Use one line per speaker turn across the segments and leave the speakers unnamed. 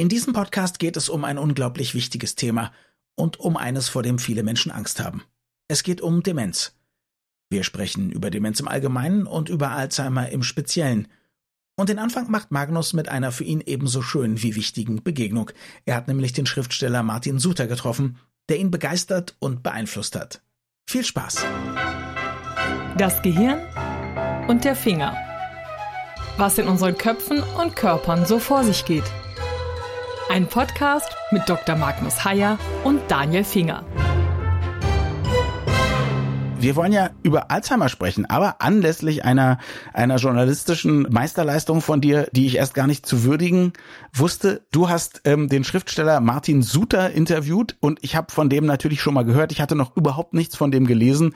In diesem Podcast geht es um ein unglaublich wichtiges Thema und um eines, vor dem viele Menschen Angst haben. Es geht um Demenz. Wir sprechen über Demenz im Allgemeinen und über Alzheimer im Speziellen. Und den Anfang macht Magnus mit einer für ihn ebenso schönen wie wichtigen Begegnung. Er hat nämlich den Schriftsteller Martin Suter getroffen, der ihn begeistert und beeinflusst hat. Viel Spaß!
Das Gehirn und der Finger. Was in unseren Köpfen und Körpern so vor sich geht. Ein Podcast mit Dr. Magnus Heyer und Daniel Finger.
Wir wollen ja über Alzheimer sprechen, aber anlässlich einer, einer journalistischen Meisterleistung von dir, die ich erst gar nicht zu würdigen wusste. Du hast ähm, den Schriftsteller Martin Suter interviewt und ich habe von dem natürlich schon mal gehört. Ich hatte noch überhaupt nichts von dem gelesen,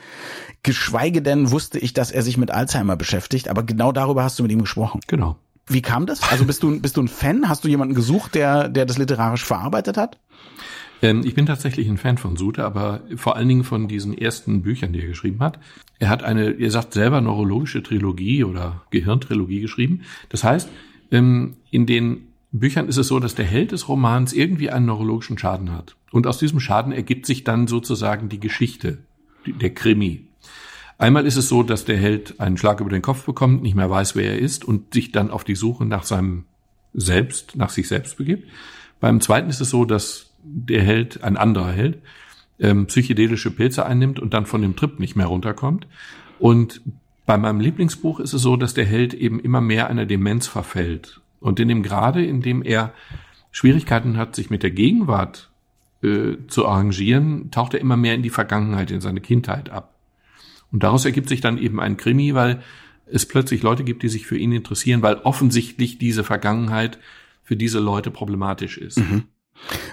geschweige denn wusste ich, dass er sich mit Alzheimer beschäftigt. Aber genau darüber hast du mit ihm gesprochen.
Genau.
Wie kam das? Also bist du, bist du ein Fan? Hast du jemanden gesucht, der, der das literarisch verarbeitet hat?
Ähm, ich bin tatsächlich ein Fan von Suter, aber vor allen Dingen von diesen ersten Büchern, die er geschrieben hat. Er hat eine, er sagt selber, neurologische Trilogie oder Gehirntrilogie geschrieben. Das heißt, ähm, in den Büchern ist es so, dass der Held des Romans irgendwie einen neurologischen Schaden hat. Und aus diesem Schaden ergibt sich dann sozusagen die Geschichte, der Krimi. Einmal ist es so, dass der Held einen Schlag über den Kopf bekommt, nicht mehr weiß, wer er ist und sich dann auf die Suche nach seinem Selbst, nach sich selbst begibt. Beim zweiten ist es so, dass der Held, ein anderer Held, ähm, psychedelische Pilze einnimmt und dann von dem Trip nicht mehr runterkommt. Und bei meinem Lieblingsbuch ist es so, dass der Held eben immer mehr einer Demenz verfällt. Und in dem Grade, in dem er Schwierigkeiten hat, sich mit der Gegenwart äh, zu arrangieren, taucht er immer mehr in die Vergangenheit, in seine Kindheit ab. Und daraus ergibt sich dann eben ein Krimi, weil es plötzlich Leute gibt, die sich für ihn interessieren, weil offensichtlich diese Vergangenheit für diese Leute problematisch ist. Mhm.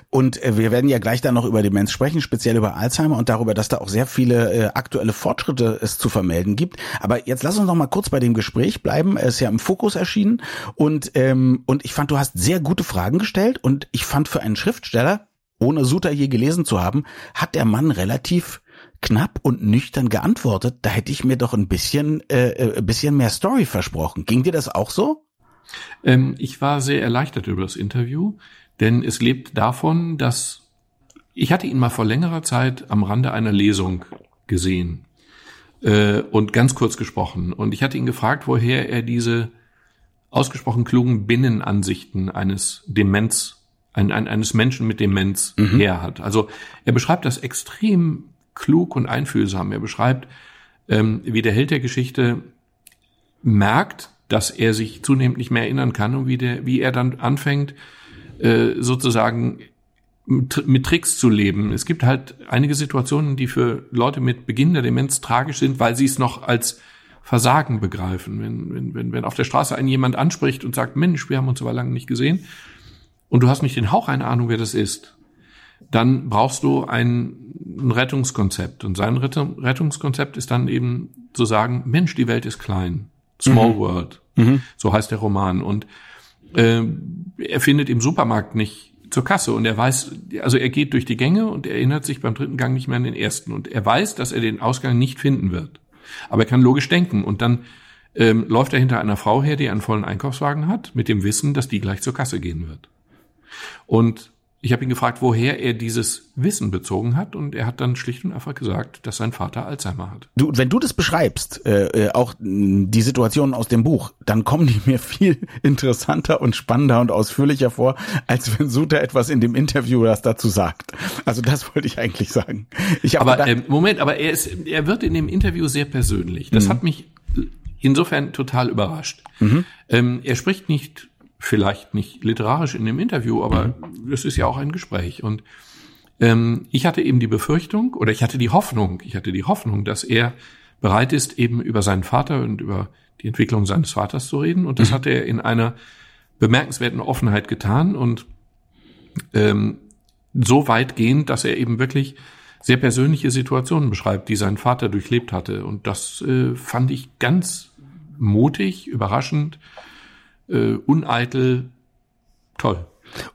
Und äh, wir werden ja gleich dann noch über Demenz sprechen, speziell über Alzheimer und darüber, dass da auch sehr viele äh, aktuelle Fortschritte es zu vermelden gibt. Aber jetzt lass uns noch mal kurz bei dem Gespräch bleiben. Er ist ja im Fokus erschienen und ähm, und ich fand, du hast sehr gute Fragen gestellt und ich fand für einen Schriftsteller, ohne Suter je gelesen zu haben, hat der Mann relativ knapp und nüchtern geantwortet. Da hätte ich mir doch ein bisschen, äh, äh, ein bisschen mehr Story versprochen. Ging dir das auch so?
Ähm, ich war sehr erleichtert über das Interview, denn es lebt davon, dass ich hatte ihn mal vor längerer Zeit am Rande einer Lesung gesehen äh, und ganz kurz gesprochen. Und ich hatte ihn gefragt, woher er diese ausgesprochen klugen Binnenansichten eines Demenz, ein, ein, eines Menschen mit Demenz mhm. her hat. Also er beschreibt das extrem klug und einfühlsam. Er beschreibt, ähm, wie der Held der Geschichte merkt, dass er sich zunehmend nicht mehr erinnern kann und wie, der, wie er dann anfängt, äh, sozusagen mit Tricks zu leben. Es gibt halt einige Situationen, die für Leute mit Beginn der Demenz tragisch sind, weil sie es noch als Versagen begreifen. Wenn, wenn, wenn, wenn auf der Straße einen jemand anspricht und sagt, Mensch, wir haben uns aber lange nicht gesehen und du hast nicht den Hauch einer Ahnung, wer das ist, dann brauchst du ein, ein Rettungskonzept. Und sein Rettungskonzept ist dann eben zu sagen, Mensch, die Welt ist klein. Small mhm. World. Mhm. So heißt der Roman. Und äh, er findet im Supermarkt nicht zur Kasse und er weiß, also er geht durch die Gänge und er erinnert sich beim dritten Gang nicht mehr an den ersten. Und er weiß, dass er den Ausgang nicht finden wird. Aber er kann logisch denken und dann ähm, läuft er hinter einer Frau her, die einen vollen Einkaufswagen hat, mit dem Wissen, dass die gleich zur Kasse gehen wird. Und ich habe ihn gefragt, woher er dieses Wissen bezogen hat, und er hat dann schlicht und einfach gesagt, dass sein Vater Alzheimer hat.
Du, wenn du das beschreibst, äh, äh auch die Situationen aus dem Buch, dann kommen die mir viel interessanter und spannender und ausführlicher vor, als wenn Suter etwas in dem Interview das dazu sagt. Also das wollte ich eigentlich sagen. Ich
aber gedacht, äh, Moment, aber er ist, er wird in dem Interview sehr persönlich. Das mhm. hat mich insofern total überrascht. Mhm. Ähm, er spricht nicht vielleicht nicht literarisch in dem Interview, aber mhm. es ist ja auch ein Gespräch. Und ähm, ich hatte eben die Befürchtung oder ich hatte die Hoffnung, ich hatte die Hoffnung, dass er bereit ist, eben über seinen Vater und über die Entwicklung seines Vaters zu reden. Und das mhm. hat er in einer bemerkenswerten Offenheit getan und ähm, so weitgehend, dass er eben wirklich sehr persönliche Situationen beschreibt, die sein Vater durchlebt hatte. Und das äh, fand ich ganz mutig, überraschend äh, uneitel, toll.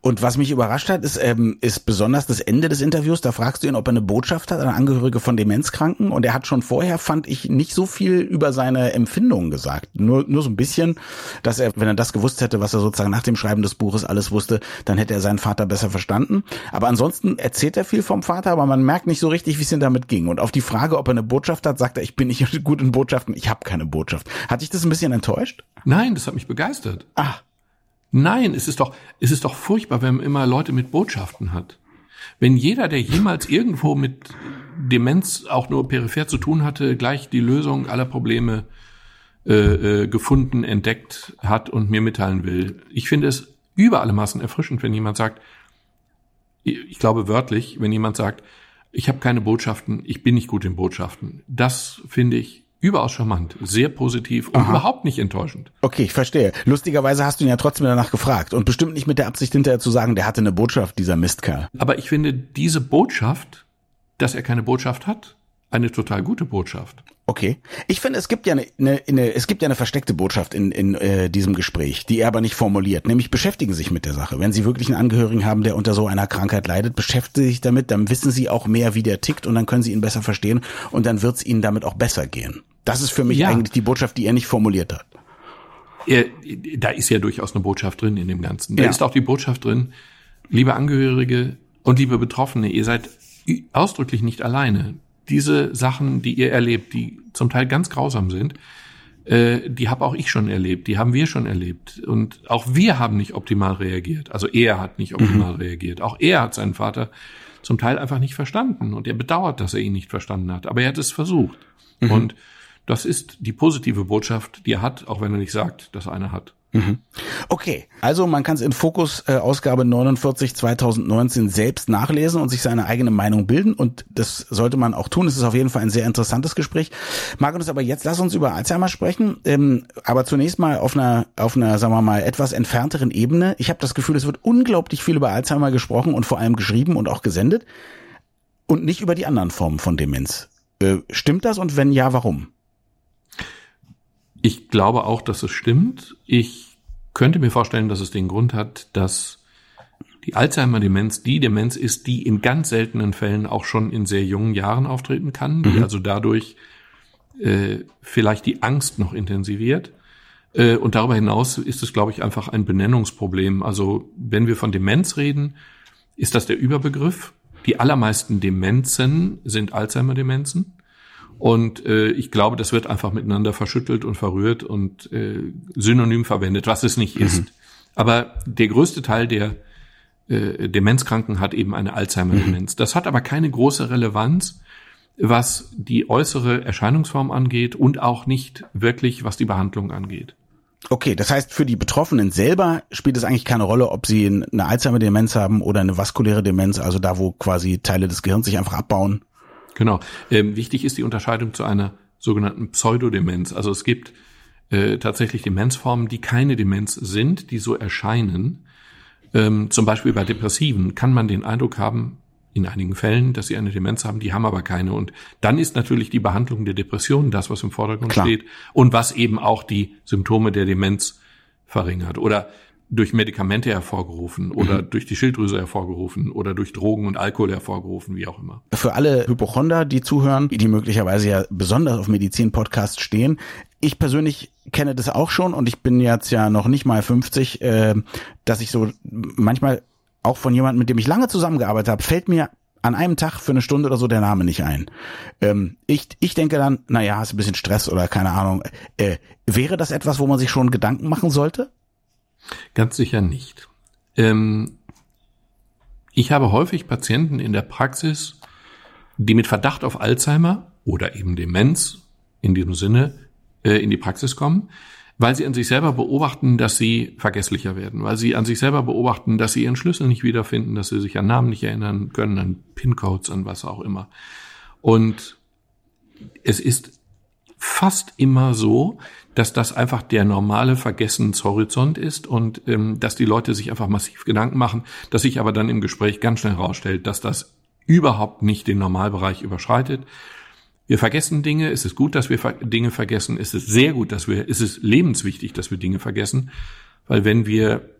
Und was mich überrascht hat, ist, ähm, ist besonders das Ende des Interviews. Da fragst du ihn, ob er eine Botschaft hat, eine Angehörige von Demenzkranken. Und er hat schon vorher, fand ich, nicht so viel über seine Empfindungen gesagt. Nur, nur so ein bisschen, dass er, wenn er das gewusst hätte, was er sozusagen nach dem Schreiben des Buches alles wusste, dann hätte er seinen Vater besser verstanden. Aber ansonsten erzählt er viel vom Vater, aber man merkt nicht so richtig, wie es ihm damit ging. Und auf die Frage, ob er eine Botschaft hat, sagt er, ich bin nicht gut in Botschaften, ich habe keine Botschaft. Hat dich das ein bisschen enttäuscht?
Nein, das hat mich begeistert.
Ah.
Nein, es ist doch, es ist doch furchtbar, wenn man immer Leute mit Botschaften hat. Wenn jeder, der jemals irgendwo mit Demenz auch nur peripher zu tun hatte, gleich die Lösung aller Probleme äh, äh, gefunden, entdeckt hat und mir mitteilen will. Ich finde es über alle Maßen erfrischend, wenn jemand sagt, ich glaube wörtlich, wenn jemand sagt, ich habe keine Botschaften, ich bin nicht gut in Botschaften. Das finde ich überaus charmant, sehr positiv und Aha. überhaupt nicht enttäuschend.
Okay, ich verstehe. Lustigerweise hast du ihn ja trotzdem danach gefragt und bestimmt nicht mit der Absicht hinterher zu sagen, der hatte eine Botschaft, dieser Mistkerl.
Aber ich finde diese Botschaft, dass er keine Botschaft hat, eine total gute Botschaft.
Okay. Ich finde, es gibt ja eine, eine, eine es gibt ja eine versteckte Botschaft in, in äh, diesem Gespräch, die er aber nicht formuliert. Nämlich beschäftigen Sie sich mit der Sache. Wenn Sie wirklich einen Angehörigen haben, der unter so einer Krankheit leidet, beschäftigen Sie sich damit, dann wissen Sie auch mehr, wie der tickt und dann können Sie ihn besser verstehen und dann wird es Ihnen damit auch besser gehen. Das ist für mich ja. eigentlich die Botschaft, die er nicht formuliert hat.
Er, da ist ja durchaus eine Botschaft drin in dem Ganzen. Da ja. ist auch die Botschaft drin, liebe Angehörige und liebe Betroffene, ihr seid ausdrücklich nicht alleine. Diese Sachen, die ihr erlebt, die zum Teil ganz grausam sind, äh, die habe auch ich schon erlebt, die haben wir schon erlebt. Und auch wir haben nicht optimal reagiert. Also er hat nicht optimal mhm. reagiert. Auch er hat seinen Vater zum Teil einfach nicht verstanden. Und er bedauert, dass er ihn nicht verstanden hat. Aber er hat es versucht. Mhm. Und das ist die positive Botschaft, die er hat, auch wenn er nicht sagt, dass er eine hat.
Mhm. Okay, also man kann es in Fokus äh, Ausgabe 49 2019 selbst nachlesen und sich seine eigene Meinung bilden und das sollte man auch tun. Es ist auf jeden Fall ein sehr interessantes Gespräch. Magnus, aber jetzt lass uns über Alzheimer sprechen, ähm, aber zunächst mal auf einer auf einer sagen wir mal etwas entfernteren Ebene. Ich habe das Gefühl, es wird unglaublich viel über Alzheimer gesprochen und vor allem geschrieben und auch gesendet und nicht über die anderen Formen von Demenz. Äh, stimmt das und wenn ja, warum?
Ich glaube auch, dass es stimmt. Ich könnte mir vorstellen, dass es den Grund hat, dass die Alzheimer-Demenz die Demenz ist, die in ganz seltenen Fällen auch schon in sehr jungen Jahren auftreten kann, die mhm. also dadurch äh, vielleicht die Angst noch intensiviert. Äh, und darüber hinaus ist es, glaube ich, einfach ein Benennungsproblem. Also wenn wir von Demenz reden, ist das der Überbegriff. Die allermeisten Demenzen sind Alzheimer-Demenzen. Und äh, ich glaube, das wird einfach miteinander verschüttelt und verrührt und äh, synonym verwendet, was es nicht ist. Mhm. Aber der größte Teil der äh, Demenzkranken hat eben eine Alzheimer-Demenz. Mhm. Das hat aber keine große Relevanz, was die äußere Erscheinungsform angeht und auch nicht wirklich, was die Behandlung angeht.
Okay, das heißt, für die Betroffenen selber spielt es eigentlich keine Rolle, ob sie eine Alzheimer-Demenz haben oder eine vaskuläre Demenz, also da, wo quasi Teile des Gehirns sich einfach abbauen.
Genau. Ähm, wichtig ist die Unterscheidung zu einer sogenannten Pseudodemenz. Also es gibt äh, tatsächlich Demenzformen, die keine Demenz sind, die so erscheinen. Ähm, zum Beispiel bei Depressiven kann man den Eindruck haben, in einigen Fällen, dass sie eine Demenz haben, die haben aber keine. Und dann ist natürlich die Behandlung der Depression das, was im Vordergrund Klar. steht und was eben auch die Symptome der Demenz verringert. Oder durch Medikamente hervorgerufen oder mhm. durch die Schilddrüse hervorgerufen oder durch Drogen und Alkohol hervorgerufen, wie auch immer.
Für alle Hypochonder, die zuhören, die möglicherweise ja besonders auf Medizin-Podcasts stehen, ich persönlich kenne das auch schon und ich bin jetzt ja noch nicht mal 50, äh, dass ich so manchmal auch von jemandem, mit dem ich lange zusammengearbeitet habe, fällt mir an einem Tag für eine Stunde oder so der Name nicht ein. Ähm, ich, ich denke dann, naja, hast ein bisschen Stress oder keine Ahnung. Äh, wäre das etwas, wo man sich schon Gedanken machen sollte?
Ganz sicher nicht. Ähm, ich habe häufig Patienten in der Praxis, die mit Verdacht auf Alzheimer oder eben Demenz in diesem Sinne äh, in die Praxis kommen, weil sie an sich selber beobachten, dass sie vergesslicher werden, weil sie an sich selber beobachten, dass sie ihren Schlüssel nicht wiederfinden, dass sie sich an Namen nicht erinnern können, an PIN-Codes, an was auch immer. Und es ist fast immer so, dass das einfach der normale Vergessenshorizont ist und ähm, dass die Leute sich einfach massiv Gedanken machen, dass sich aber dann im Gespräch ganz schnell herausstellt, dass das überhaupt nicht den Normalbereich überschreitet. Wir vergessen Dinge, es ist gut, dass wir Dinge vergessen, es ist sehr gut, dass wir, es ist lebenswichtig, dass wir Dinge vergessen, weil wenn wir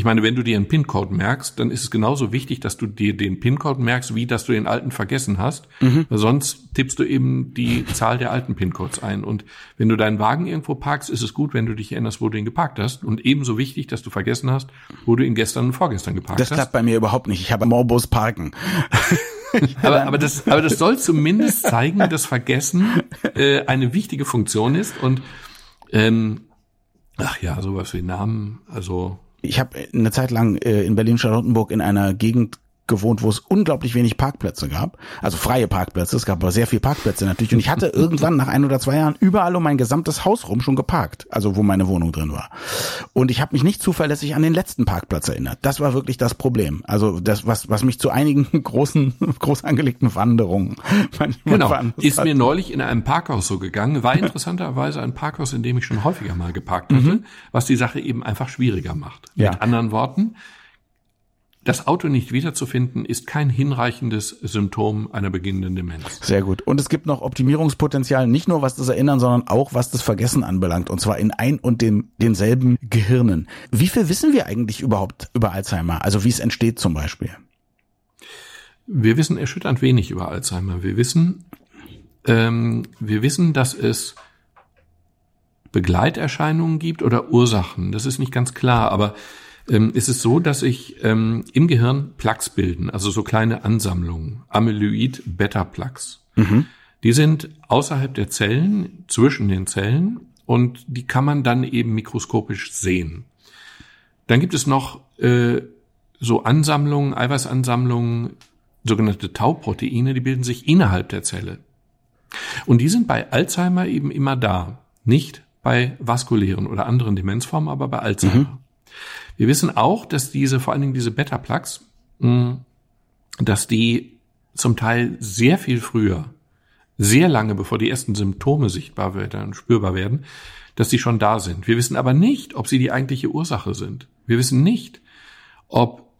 ich meine, wenn du dir einen PIN-Code merkst, dann ist es genauso wichtig, dass du dir den PIN-Code merkst, wie dass du den alten vergessen hast. Mhm. Weil sonst tippst du eben die Zahl der alten PIN-Codes ein. Und wenn du deinen Wagen irgendwo parkst, ist es gut, wenn du dich erinnerst, wo du ihn geparkt hast. Und ebenso wichtig, dass du vergessen hast, wo du ihn gestern und vorgestern geparkt
das
hast.
Das klappt bei mir überhaupt nicht. Ich habe Morbus Parken.
aber, aber, das, aber das soll zumindest zeigen, dass Vergessen äh, eine wichtige Funktion ist. Und ähm, ach ja, sowas wie Namen, also
ich habe eine Zeit lang äh, in Berlin-Charlottenburg in einer Gegend gewohnt, wo es unglaublich wenig Parkplätze gab. Also freie Parkplätze. Es gab aber sehr viel Parkplätze natürlich. Und ich hatte irgendwann nach ein oder zwei Jahren überall um mein gesamtes Haus rum schon geparkt. Also wo meine Wohnung drin war. Und ich habe mich nicht zuverlässig an den letzten Parkplatz erinnert. Das war wirklich das Problem. Also das, was, was mich zu einigen großen, groß angelegten Wanderungen
Genau. Ist hat. mir neulich in einem Parkhaus so gegangen. War interessanterweise ein Parkhaus, in dem ich schon häufiger mal geparkt hatte, mhm. was die Sache eben einfach schwieriger macht. Ja. Mit anderen Worten, das Auto nicht wiederzufinden, ist kein hinreichendes Symptom einer beginnenden Demenz.
Sehr gut. Und es gibt noch Optimierungspotenzial, nicht nur was das Erinnern, sondern auch was das Vergessen anbelangt. Und zwar in ein und den, denselben Gehirnen. Wie viel wissen wir eigentlich überhaupt über Alzheimer? Also wie es entsteht zum Beispiel?
Wir wissen erschütternd wenig über Alzheimer. Wir wissen, ähm, wir wissen, dass es Begleiterscheinungen gibt oder Ursachen. Das ist nicht ganz klar, aber ähm, ist es so, dass sich ähm, im Gehirn Plaques bilden, also so kleine Ansammlungen, Amyloid-Beta-Plaques. Mhm. Die sind außerhalb der Zellen, zwischen den Zellen und die kann man dann eben mikroskopisch sehen. Dann gibt es noch äh, so Ansammlungen, Eiweißansammlungen, sogenannte Tauproteine, die bilden sich innerhalb der Zelle. Und die sind bei Alzheimer eben immer da. Nicht bei vaskulären oder anderen Demenzformen, aber bei Alzheimer. Mhm. Wir wissen auch, dass diese, vor allen Dingen diese Beta-Plaques, hm, dass die zum Teil sehr viel früher, sehr lange bevor die ersten Symptome sichtbar werden und spürbar werden, dass sie schon da sind. Wir wissen aber nicht, ob sie die eigentliche Ursache sind. Wir wissen nicht, ob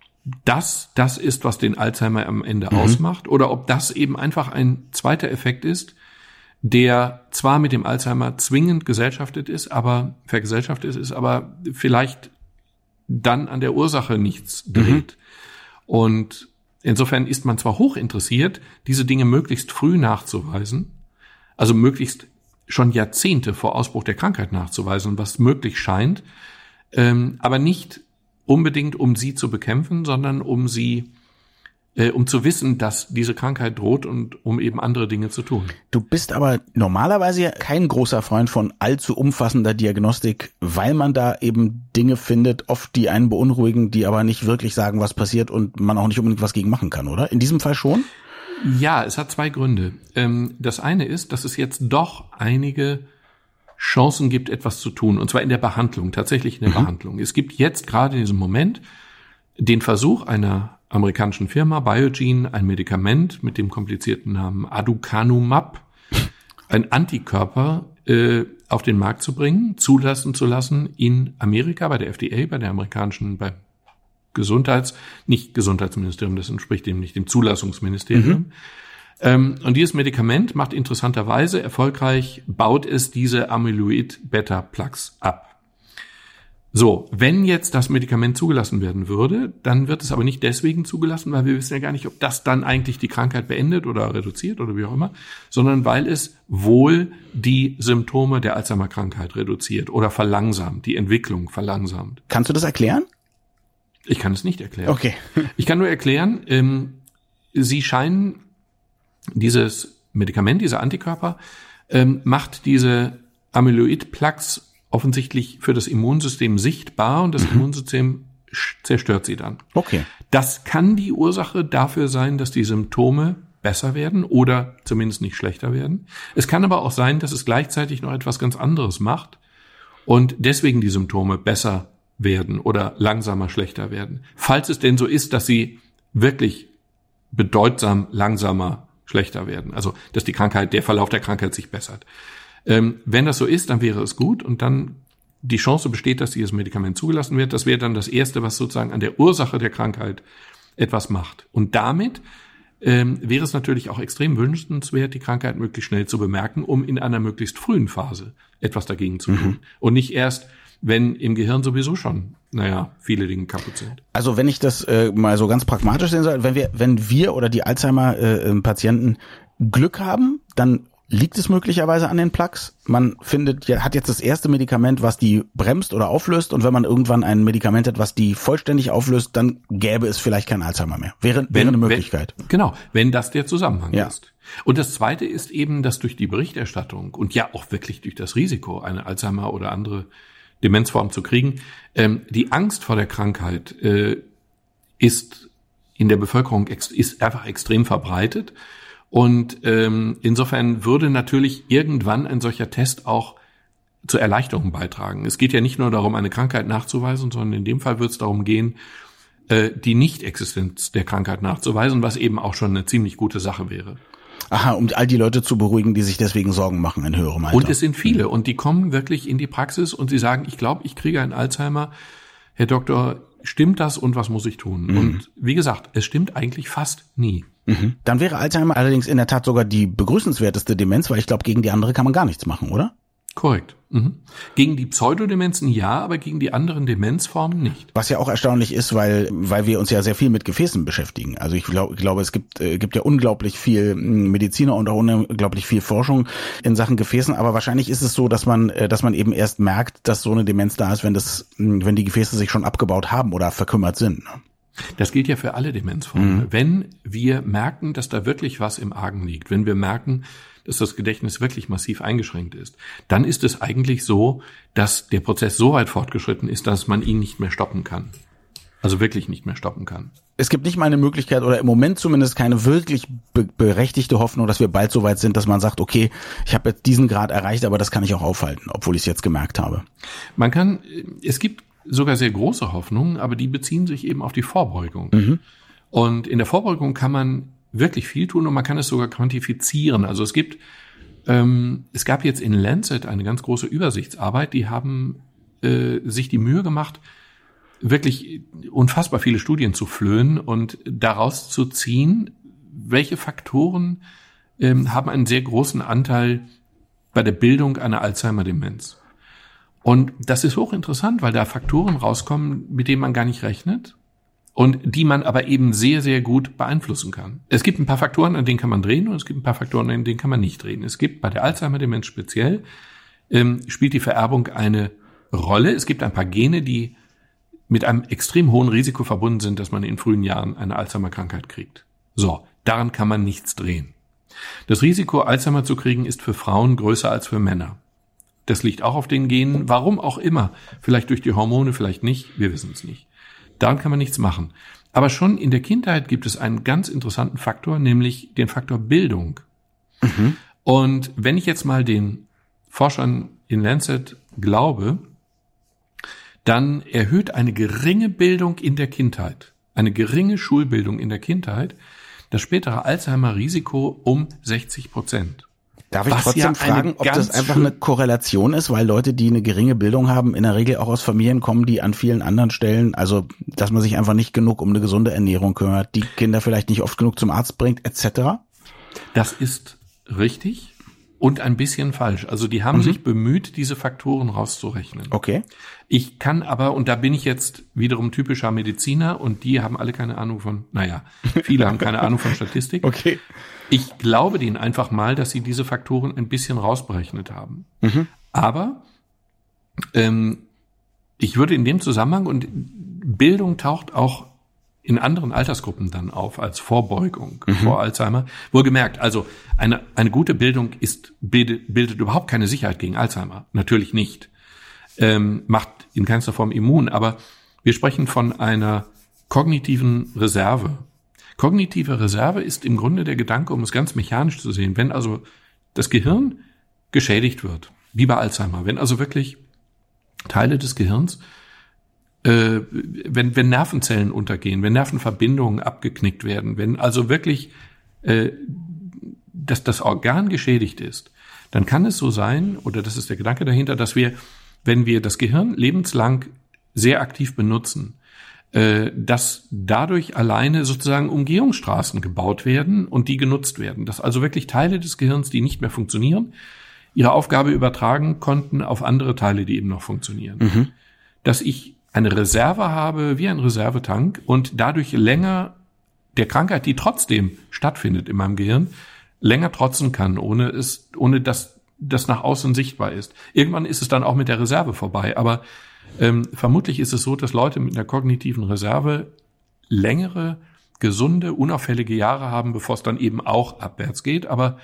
das das ist, was den Alzheimer am Ende mhm. ausmacht, oder ob das eben einfach ein zweiter Effekt ist, der zwar mit dem Alzheimer zwingend gesellschaftet ist, aber vergesellschaftet ist, aber vielleicht dann an der Ursache nichts dreht. Mhm. Und insofern ist man zwar hoch interessiert, diese Dinge möglichst früh nachzuweisen, also möglichst schon Jahrzehnte vor Ausbruch der Krankheit nachzuweisen, was möglich scheint, ähm, aber nicht unbedingt, um sie zu bekämpfen, sondern um sie äh, um zu wissen, dass diese Krankheit droht und um eben andere Dinge zu tun.
Du bist aber normalerweise kein großer Freund von allzu umfassender Diagnostik, weil man da eben Dinge findet, oft die einen beunruhigen, die aber nicht wirklich sagen, was passiert und man auch nicht unbedingt was gegen machen kann, oder? In diesem Fall schon?
Ja, es hat zwei Gründe. Ähm, das eine ist, dass es jetzt doch einige Chancen gibt, etwas zu tun, und zwar in der Behandlung, tatsächlich in der mhm. Behandlung. Es gibt jetzt gerade in diesem Moment den Versuch einer amerikanischen Firma Biogene ein Medikament mit dem komplizierten Namen Aducanumab, ein Antikörper, äh, auf den Markt zu bringen, zulassen zu lassen in Amerika bei der FDA, bei der amerikanischen, bei Gesundheits, nicht Gesundheitsministerium, das entspricht dem nicht dem Zulassungsministerium. Mhm. Ähm, und dieses Medikament macht interessanterweise erfolgreich, baut es diese Amyloid-Beta-Plaques ab. So, wenn jetzt das Medikament zugelassen werden würde, dann wird es aber nicht deswegen zugelassen, weil wir wissen ja gar nicht, ob das dann eigentlich die Krankheit beendet oder reduziert oder wie auch immer, sondern weil es wohl die Symptome der Alzheimer-Krankheit reduziert oder verlangsamt, die Entwicklung verlangsamt.
Kannst du das erklären?
Ich kann es nicht erklären.
Okay.
ich kann nur erklären, ähm, sie scheinen dieses Medikament, dieser Antikörper, ähm, macht diese Amyloid-Plaques offensichtlich für das Immunsystem sichtbar und das mhm. Immunsystem zerstört sie dann.
Okay.
Das kann die Ursache dafür sein, dass die Symptome besser werden oder zumindest nicht schlechter werden. Es kann aber auch sein, dass es gleichzeitig noch etwas ganz anderes macht und deswegen die Symptome besser werden oder langsamer schlechter werden. Falls es denn so ist, dass sie wirklich bedeutsam langsamer schlechter werden. Also, dass die Krankheit, der Verlauf der Krankheit sich bessert. Ähm, wenn das so ist, dann wäre es gut und dann die Chance besteht, dass dieses Medikament zugelassen wird. Das wäre dann das Erste, was sozusagen an der Ursache der Krankheit etwas macht. Und damit ähm, wäre es natürlich auch extrem wünschenswert, die Krankheit möglichst schnell zu bemerken, um in einer möglichst frühen Phase etwas dagegen zu tun. Mhm. Und nicht erst wenn im Gehirn sowieso schon, naja, viele Dinge kaputt sind.
Also wenn ich das äh, mal so ganz pragmatisch sehen soll, wenn wir, wenn wir oder die Alzheimer-Patienten äh, Glück haben, dann liegt es möglicherweise an den Plaques. Man findet, hat jetzt das erste Medikament, was die bremst oder auflöst. Und wenn man irgendwann ein Medikament hat, was die vollständig auflöst, dann gäbe es vielleicht kein Alzheimer mehr. Wäre, wäre eine Möglichkeit.
Wenn, genau, wenn das der Zusammenhang
Ja.
ist. Und das Zweite ist eben, dass durch die Berichterstattung und ja auch wirklich durch das Risiko, eine Alzheimer oder andere Demenzform zu kriegen, ähm, die Angst vor der Krankheit äh, ist in der Bevölkerung ist einfach extrem verbreitet. Und ähm, insofern würde natürlich irgendwann ein solcher Test auch zur Erleichterung beitragen. Es geht ja nicht nur darum, eine Krankheit nachzuweisen, sondern in dem Fall wird es darum gehen, äh, die Nicht-Existenz der Krankheit nachzuweisen, was eben auch schon eine ziemlich gute Sache wäre.
Aha, um all die Leute zu beruhigen, die sich deswegen Sorgen machen in höherem Alter.
Und es sind viele und die kommen wirklich in die Praxis und sie sagen, ich glaube, ich kriege einen Alzheimer. Herr Doktor, stimmt das und was muss ich tun? Und wie gesagt, es stimmt eigentlich fast nie.
Mhm. Dann wäre Alzheimer allerdings in der Tat sogar die begrüßenswerteste Demenz, weil ich glaube, gegen die andere kann man gar nichts machen, oder?
Korrekt. Mhm. Gegen die Pseudodemenzen ja, aber gegen die anderen Demenzformen nicht.
Was ja auch erstaunlich ist, weil weil wir uns ja sehr viel mit Gefäßen beschäftigen. Also ich glaube, ich glaube, es gibt äh, gibt ja unglaublich viel mh, Mediziner und auch unglaublich viel Forschung in Sachen Gefäßen. Aber wahrscheinlich ist es so, dass man äh, dass man eben erst merkt, dass so eine Demenz da ist, wenn das mh, wenn die Gefäße sich schon abgebaut haben oder verkümmert sind. ne?
Das gilt ja für alle Demenzformen. Wenn wir merken, dass da wirklich was im Argen liegt, wenn wir merken, dass das Gedächtnis wirklich massiv eingeschränkt ist, dann ist es eigentlich so, dass der Prozess so weit fortgeschritten ist, dass man ihn nicht mehr stoppen kann. Also wirklich nicht mehr stoppen kann.
Es gibt nicht mal eine Möglichkeit oder im Moment zumindest keine wirklich be berechtigte Hoffnung, dass wir bald so weit sind, dass man sagt, okay, ich habe jetzt diesen Grad erreicht, aber das kann ich auch aufhalten, obwohl ich es jetzt gemerkt habe.
Man kann, es gibt sogar sehr große Hoffnungen, aber die beziehen sich eben auf die Vorbeugung. Und in der Vorbeugung kann man wirklich viel tun und man kann es sogar quantifizieren. Also es gibt, ähm, es gab jetzt in Lancet eine ganz große Übersichtsarbeit, die haben äh, sich die Mühe gemacht, wirklich unfassbar viele Studien zu flöhen und daraus zu ziehen, welche Faktoren ähm, haben einen sehr großen Anteil bei der Bildung einer Alzheimer-Demenz. Und das ist hochinteressant, weil da Faktoren rauskommen, mit denen man gar nicht rechnet und die man aber eben sehr, sehr gut beeinflussen kann. Es gibt ein paar Faktoren, an denen kann man drehen und es gibt ein paar Faktoren, an denen kann man nicht drehen. Es gibt bei der Alzheimer-Demenz speziell, ähm, spielt die Vererbung eine Rolle. Es gibt ein paar Gene, die mit einem extrem hohen Risiko verbunden sind, dass man in frühen Jahren eine Alzheimer-Krankheit kriegt. So, daran kann man nichts drehen. Das Risiko, Alzheimer zu kriegen, ist für Frauen größer als für Männer. Das liegt auch auf den Genen, warum auch immer. Vielleicht durch die Hormone, vielleicht nicht, wir wissen es nicht. Daran kann man nichts machen. Aber schon in der Kindheit gibt es einen ganz interessanten Faktor, nämlich den Faktor Bildung. Und wenn ich jetzt mal den Forschern in Lancet glaube, dann erhöht eine geringe Bildung in der Kindheit, eine geringe Schulbildung in der Kindheit, das spätere Alzheimer-Risiko um 60 Prozent.
Darf ich
Was
trotzdem
ja
fragen, ob das einfach eine Korrelation ist, weil Leute, die eine geringe Bildung haben, in der Regel auch aus Familien kommen, die an vielen anderen Stellen, also dass man sich einfach nicht genug um eine gesunde Ernährung kümmert, die Kinder vielleicht nicht oft genug zum Arzt bringt, etc.
Das ist richtig und ein bisschen falsch. Also die haben sich bemüht, diese Faktoren rauszurechnen.
Okay.
Ich kann aber, und da bin ich jetzt wiederum typischer Mediziner und die haben alle keine Ahnung von, naja, viele haben keine Ahnung von Statistik.
Okay.
Ich glaube denen einfach mal, dass sie diese Faktoren ein bisschen rausberechnet haben. Aber ähm, ich würde in dem Zusammenhang, und Bildung taucht auch in anderen Altersgruppen dann auf als Vorbeugung vor Alzheimer. Wohlgemerkt, also eine, eine gute Bildung ist, bildet, bildet überhaupt keine Sicherheit gegen Alzheimer. Natürlich nicht. Ähm, macht in keinster Form immun, aber wir sprechen von einer kognitiven Reserve. Kognitive Reserve ist im Grunde der Gedanke, um es ganz mechanisch zu sehen, wenn also das Gehirn geschädigt wird, wie bei Alzheimer, wenn also wirklich Teile des Gehirns, äh, wenn, wenn Nervenzellen untergehen, wenn Nervenverbindungen abgeknickt werden, wenn also wirklich äh, dass das Organ geschädigt ist, dann kann es so sein, oder das ist der Gedanke dahinter, dass wir, wenn wir das Gehirn lebenslang sehr aktiv benutzen, äh, dass dadurch alleine sozusagen Umgehungsstraßen gebaut werden und die genutzt werden. Dass also wirklich Teile des Gehirns, die nicht mehr funktionieren, ihre Aufgabe übertragen konnten auf andere Teile, die eben noch funktionieren.
Mhm.
Dass ich eine Reserve habe, wie ein Reservetank und dadurch länger der Krankheit, die trotzdem stattfindet in meinem Gehirn, länger trotzen kann, ohne es, ohne dass das nach außen sichtbar ist. Irgendwann ist es dann auch mit der Reserve vorbei, aber ähm, vermutlich ist es so, dass Leute mit einer kognitiven Reserve längere, gesunde, unauffällige Jahre haben, bevor es dann eben auch abwärts geht. Aber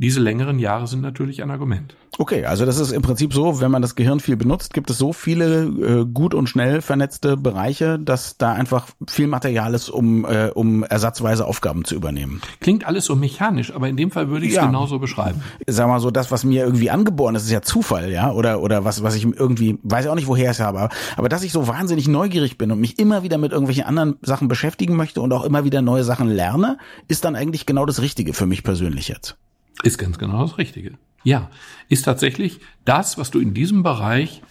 diese längeren Jahre sind natürlich ein Argument.
Okay, also das ist im Prinzip so, wenn man das Gehirn viel benutzt, gibt es so viele äh, gut und schnell vernetzte Bereiche, dass da einfach viel Material ist, um, äh, um ersatzweise Aufgaben zu übernehmen.
Klingt alles so mechanisch, aber in dem Fall würde ich es ja. genauso beschreiben.
Sag mal so, das, was mir irgendwie angeboren ist, ist ja Zufall, ja, oder, oder was, was ich irgendwie, weiß auch nicht, woher ich es habe, aber dass ich so wahnsinnig neugierig bin und mich immer wieder mit irgendwelchen anderen Sachen beschäftigen möchte und auch immer wieder neue Sachen lerne, ist dann eigentlich genau das Richtige für mich persönlich jetzt.
Ist ganz genau das Richtige. Ja, ist tatsächlich das, was du in diesem Bereich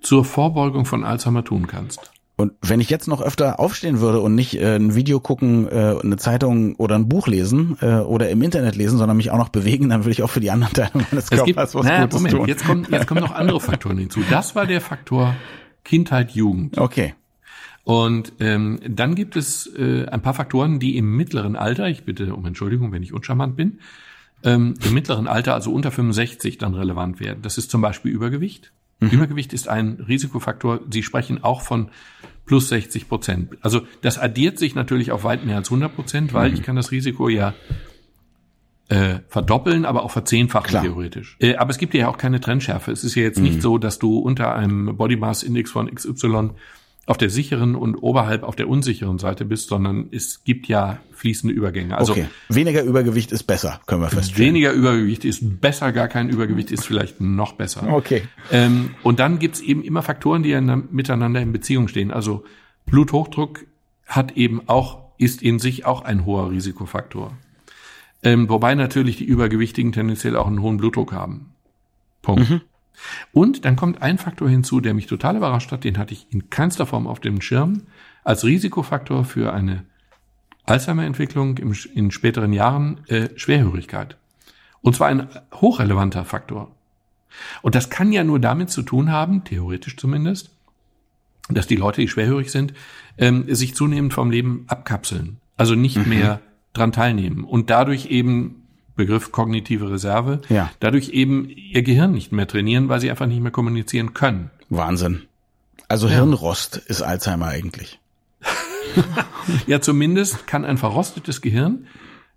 zur Vorbeugung von Alzheimer tun kannst.
Und wenn ich jetzt noch öfter aufstehen würde und nicht äh, ein Video gucken, äh, eine Zeitung oder ein Buch lesen äh, oder im Internet lesen, sondern mich auch noch bewegen, dann würde ich auch für die anderen Teile meines
Körpers gibt, was naja, Gutes Moment, tun. Jetzt kommen, jetzt kommen noch andere Faktoren hinzu. Das war der Faktor Kindheit, Jugend.
Okay.
Und ähm, dann gibt es äh, ein paar Faktoren, die im mittleren Alter, ich bitte um Entschuldigung, wenn ich uncharmant bin, ähm, im mittleren Alter, also unter 65, dann relevant werden. Das ist zum Beispiel Übergewicht. Mhm. Übergewicht ist ein Risikofaktor. Sie sprechen auch von plus 60 Prozent. Also das addiert sich natürlich auf weit mehr als 100 Prozent, weil mhm. ich kann das Risiko ja äh, verdoppeln, aber auch verzehnfachen Klar. theoretisch. Äh, aber es gibt ja auch keine Trennschärfe. Es ist ja jetzt mhm. nicht so, dass du unter einem Body Mass Index von XY auf der sicheren und oberhalb auf der unsicheren Seite bist, sondern es gibt ja fließende Übergänge.
Also okay. weniger Übergewicht ist besser, können wir feststellen.
Weniger Übergewicht ist besser, gar kein Übergewicht ist vielleicht noch besser.
Okay.
Ähm, und dann gibt's eben immer Faktoren, die ja miteinander in Beziehung stehen. Also Bluthochdruck hat eben auch, ist in sich auch ein hoher Risikofaktor. Ähm, wobei natürlich die Übergewichtigen tendenziell auch einen hohen Blutdruck haben. Punkt. Mhm. Und dann kommt ein Faktor hinzu, der mich total überrascht hat, den hatte ich in keinster Form auf dem Schirm, als Risikofaktor für eine Alzheimer-Entwicklung in späteren Jahren äh, Schwerhörigkeit. Und zwar ein hochrelevanter Faktor. Und das kann ja nur damit zu tun haben, theoretisch zumindest, dass die Leute, die schwerhörig sind, ähm, sich zunehmend vom Leben abkapseln. Also nicht mhm. mehr dran teilnehmen und dadurch eben Begriff kognitive Reserve,
ja.
dadurch eben ihr Gehirn nicht mehr trainieren, weil sie einfach nicht mehr kommunizieren können.
Wahnsinn. Also ja. Hirnrost ist Alzheimer eigentlich.
ja, zumindest kann ein verrostetes Gehirn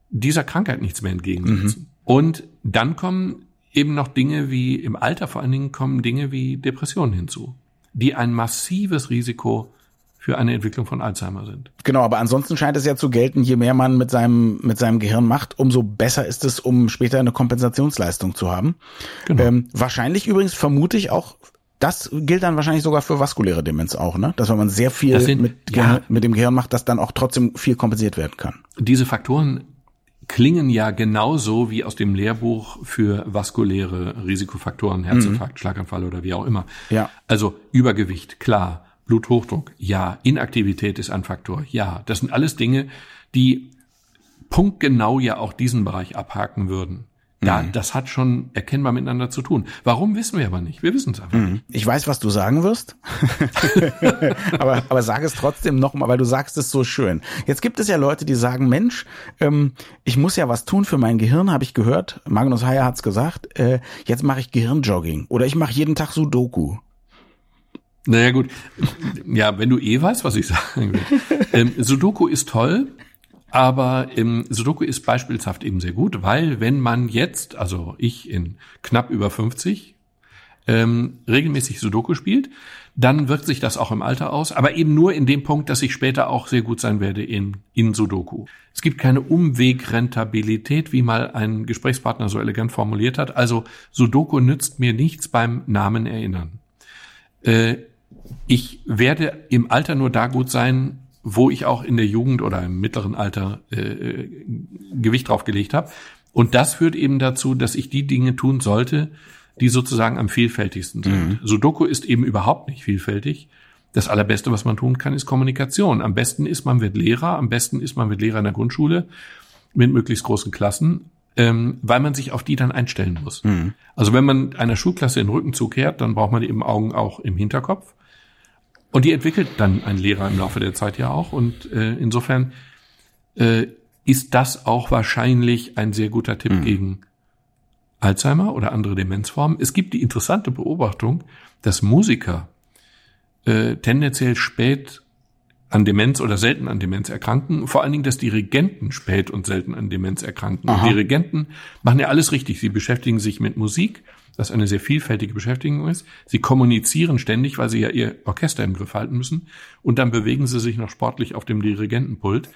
dieser Krankheit nichts mehr entgegensetzen. Mhm. Und dann kommen eben noch Dinge wie, im Alter vor allen Dingen kommen Dinge wie Depressionen hinzu, die ein massives Risiko für eine Entwicklung von Alzheimer sind.
Genau, aber ansonsten scheint es ja zu gelten, je mehr man mit seinem, mit seinem Gehirn macht, umso besser ist es, um später eine Kompensationsleistung zu haben. Genau. Ähm, wahrscheinlich übrigens vermute ich auch, das gilt dann wahrscheinlich sogar für vaskuläre Demenz auch, ne? Dass wenn man sehr viel sind, mit, ja, mit dem Gehirn macht, dass dann auch trotzdem viel kompensiert werden kann.
Diese Faktoren klingen ja genauso wie aus dem Lehrbuch für vaskuläre Risikofaktoren, Herzinfarkt, mhm. Schlaganfall oder wie auch immer.
Ja.
Also Übergewicht, klar. Bluthochdruck, ja. Inaktivität ist ein Faktor, ja. Das sind alles Dinge, die punktgenau ja auch diesen Bereich abhaken würden. Ja, mhm. das hat schon erkennbar miteinander zu tun. Warum wissen wir aber nicht? Wir wissen es einfach mhm. nicht.
Ich weiß, was du sagen wirst, aber, aber sag es trotzdem nochmal, weil du sagst es so schön. Jetzt gibt es ja Leute, die sagen, Mensch, ähm, ich muss ja was tun für mein Gehirn, habe ich gehört. Magnus Heyer hat's gesagt. Äh, jetzt mache ich Gehirnjogging oder ich mache jeden Tag Sudoku.
Naja gut, ja, wenn du eh weißt, was ich sagen will. Ähm, Sudoku ist toll, aber ähm, Sudoku ist beispielshaft eben sehr gut, weil wenn man jetzt, also ich in knapp über 50, ähm, regelmäßig Sudoku spielt, dann wirkt sich das auch im Alter aus, aber eben nur in dem Punkt, dass ich später auch sehr gut sein werde in, in Sudoku. Es gibt keine Umwegrentabilität, wie mal ein Gesprächspartner so elegant formuliert hat. Also Sudoku nützt mir nichts beim Namen erinnern. Äh, ich werde im Alter nur da gut sein, wo ich auch in der Jugend oder im mittleren Alter äh, äh, Gewicht drauf gelegt habe. Und das führt eben dazu, dass ich die Dinge tun sollte, die sozusagen am vielfältigsten sind. Mhm. Sudoku ist eben überhaupt nicht vielfältig. Das allerbeste, was man tun kann, ist Kommunikation. Am besten ist, man wird Lehrer, am besten ist, man wird Lehrer in der Grundschule mit möglichst großen Klassen. ähm, weil man sich auf die dann einstellen muss. Mhm. Also wenn man einer Schulklasse den Rücken zukehrt, dann braucht man eben Augen auch im Hinterkopf. Und die entwickelt dann ein Lehrer im Laufe der Zeit ja auch. Und äh, insofern äh, ist das auch wahrscheinlich ein sehr guter Tipp mhm. gegen Alzheimer oder andere Demenzformen. Es gibt die interessante Beobachtung, dass Musiker äh, tendenziell spät an Demenz oder selten an Demenz erkranken. Vor allen Dingen, dass Dirigenten spät und selten an Demenz erkranken. Dirigenten machen ja alles richtig. Sie beschäftigen sich mit Musik, das eine sehr vielfältige Beschäftigung ist. Sie kommunizieren ständig, weil sie ja ihr Orchester im Griff halten müssen. Und dann bewegen sie sich noch sportlich auf dem Dirigentenpult.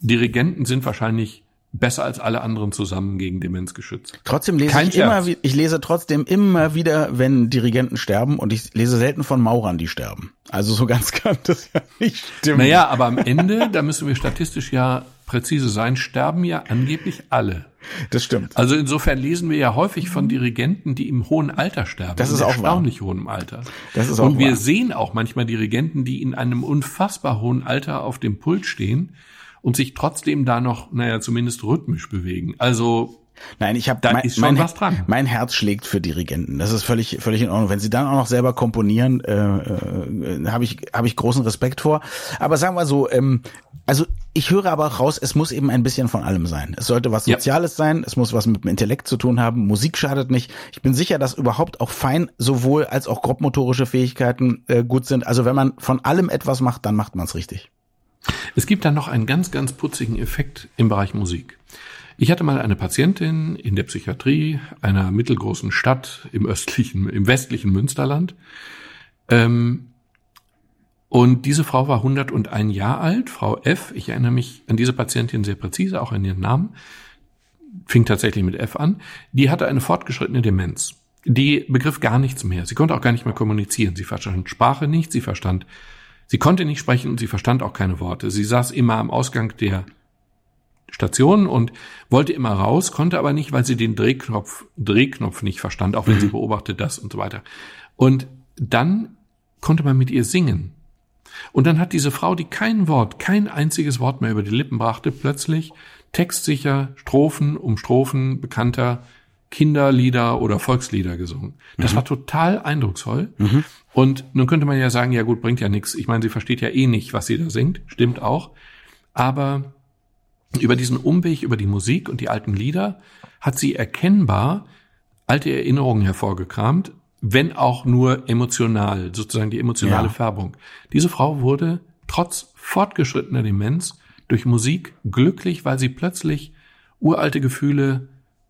Dirigenten sind wahrscheinlich besser als alle anderen zusammen gegen Demenz geschützt.
Trotzdem lese Kein ich Scherz. immer, ich lese trotzdem immer wieder, wenn Dirigenten sterben und ich lese selten von Maurern, die sterben. Also so ganz kann das ja nicht
stimmen. Naja, aber am Ende, da müssen wir statistisch ja präzise sein, sterben ja angeblich alle.
Das stimmt.
Also insofern lesen wir ja häufig von Dirigenten, die im hohen Alter sterben.
Das ist auch
erstaunlich wahr. hohem Alter.
Das ist auch
Und wir
wahr.
sehen auch manchmal Dirigenten, die in einem unfassbar hohen Alter auf dem Pult stehen und sich trotzdem da noch, naja, zumindest rhythmisch bewegen. Also
Nein, ich habe da mein, ist schon mein, was dran. Mein Herz schlägt für Dirigenten. Das ist völlig völlig in Ordnung. Wenn sie dann auch noch selber komponieren, äh, äh, habe ich habe ich großen Respekt vor. Aber sagen wir so, ähm, also ich höre aber auch raus, es muss eben ein bisschen von allem sein. Es sollte was Soziales ja. sein, es muss was mit dem Intellekt zu tun haben. Musik schadet nicht. Ich bin sicher, dass überhaupt auch fein sowohl als auch grobmotorische Fähigkeiten äh, gut sind. Also wenn man von allem etwas macht, dann macht man es richtig.
Es gibt dann noch einen ganz, ganz putzigen Effekt im Bereich Musik. Ich hatte mal eine Patientin in der Psychiatrie einer mittelgroßen Stadt im östlichen, im westlichen Münsterland. Ähm, und diese Frau war 101 Jahre alt, Frau F. Ich erinnere mich an diese Patientin sehr präzise, auch an ihren Namen. Fing tatsächlich mit F an. Die hatte eine fortgeschrittene Demenz. Die begriff gar nichts mehr. Sie konnte auch gar nicht mehr kommunizieren. Sie verstand Sprache nicht, sie verstand Sie konnte nicht sprechen und sie verstand auch keine Worte. Sie saß immer am Ausgang der Station und wollte immer raus, konnte aber nicht, weil sie den Drehknopf, Drehknopf nicht verstand, auch wenn mhm. sie beobachtet das und so weiter. Und dann konnte man mit ihr singen. Und dann hat diese Frau, die kein Wort, kein einziges Wort mehr über die Lippen brachte, plötzlich textsicher Strophen um Strophen bekannter Kinderlieder oder Volkslieder gesungen. Das mhm. war total eindrucksvoll. Mhm. Und nun könnte man ja sagen, ja gut, bringt ja nichts. Ich meine, sie versteht ja eh nicht, was sie da singt. Stimmt auch. Aber über diesen Umweg, über die Musik und die alten Lieder hat sie erkennbar alte Erinnerungen hervorgekramt, wenn auch nur emotional, sozusagen die emotionale ja. Färbung. Diese Frau wurde trotz fortgeschrittener Demenz durch Musik glücklich, weil sie plötzlich uralte Gefühle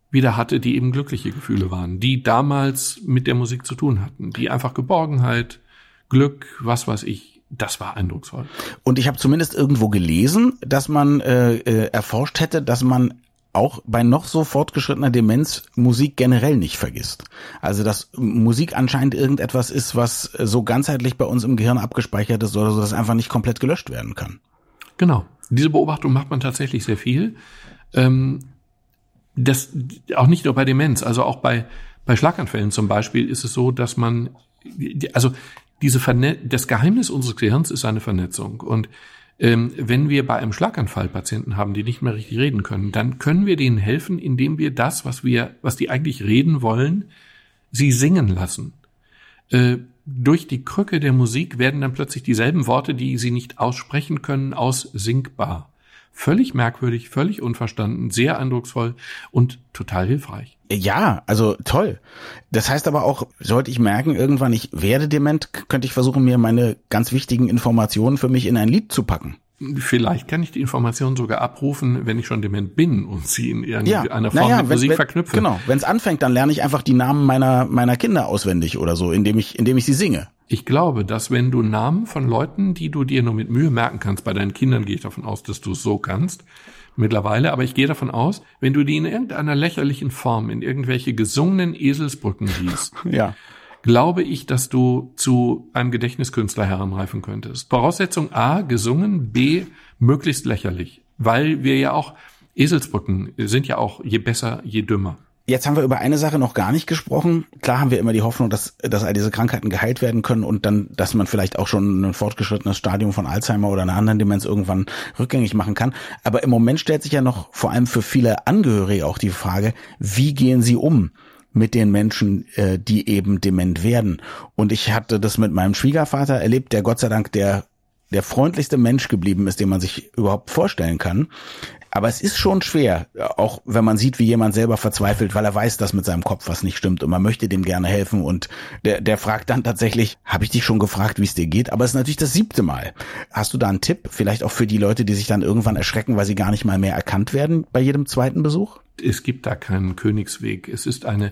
wieder hatte, die eben glückliche Gefühle waren, die damals mit der Musik zu tun hatten, die einfach Geborgenheit, Glück, was weiß ich, das war eindrucksvoll.
Und ich habe zumindest irgendwo gelesen, dass man äh, äh, erforscht hätte, dass man auch bei noch so fortgeschrittener Demenz Musik generell nicht vergisst. Also dass Musik anscheinend irgendetwas ist, was so ganzheitlich bei uns im Gehirn abgespeichert ist oder so, dass einfach nicht komplett gelöscht werden kann.
Genau. Diese Beobachtung macht man tatsächlich sehr viel. Ähm, das auch nicht nur bei Demenz, also auch bei bei Schlaganfällen zum Beispiel ist es so, dass man also diese Verne das Geheimnis unseres Gehirns ist eine Vernetzung und ähm, wenn wir bei einem Schlaganfall Patienten haben, die nicht mehr richtig reden können, dann können wir denen helfen, indem wir das, was wir, was die eigentlich reden wollen, sie singen lassen. Äh, durch die Krücke der Musik werden dann plötzlich dieselben Worte, die sie nicht aussprechen können, aussingbar. Völlig merkwürdig, völlig unverstanden, sehr eindrucksvoll und total hilfreich.
Ja, also toll. Das heißt aber auch, sollte ich merken, irgendwann ich werde dement, könnte ich versuchen, mir meine ganz wichtigen Informationen für mich in ein Lied zu packen.
Vielleicht kann ich die Informationen sogar abrufen, wenn ich schon dement bin und sie in irgendeiner ja, Form
ja,
mit
wenn,
Musik
wenn,
verknüpfe.
Genau, wenn es anfängt, dann lerne ich einfach die Namen meiner meiner Kinder auswendig oder so, indem ich indem ich sie singe.
Ich glaube, dass wenn du Namen von Leuten, die du dir nur mit Mühe merken kannst, bei deinen Kindern gehe ich davon aus, dass du es so kannst mittlerweile, aber ich gehe davon aus, wenn du die in irgendeiner lächerlichen Form in irgendwelche gesungenen Eselsbrücken siehst,
ja
glaube ich, dass du zu einem Gedächtniskünstler heranreifen könntest. Voraussetzung A, gesungen, B, möglichst lächerlich. Weil wir ja auch, Eselsbrücken sind ja auch je besser, je dümmer.
Jetzt haben wir über eine Sache noch gar nicht gesprochen. Klar haben wir immer die Hoffnung, dass, dass all diese Krankheiten geheilt werden können und dann, dass man vielleicht auch schon ein fortgeschrittenes Stadium von Alzheimer oder einer anderen Demenz irgendwann rückgängig machen kann. Aber im Moment stellt sich ja noch vor allem für viele Angehörige auch die Frage, wie gehen sie um? mit den Menschen, äh, die eben dement werden. Und ich hatte das mit meinem Schwiegervater erlebt, der Gott sei Dank der der freundlichste Mensch geblieben ist, den man sich überhaupt vorstellen kann. Aber es ist schon schwer, auch wenn man sieht, wie jemand selber verzweifelt, weil er weiß, dass mit seinem Kopf was nicht stimmt und man möchte dem gerne helfen und der, der fragt dann tatsächlich, habe ich dich schon gefragt, wie es dir geht? Aber es ist natürlich das siebte Mal. Hast du da einen Tipp, vielleicht auch für die Leute, die sich dann irgendwann erschrecken, weil sie gar nicht mal mehr erkannt werden bei jedem zweiten Besuch?
Es gibt da keinen Königsweg. Es ist eine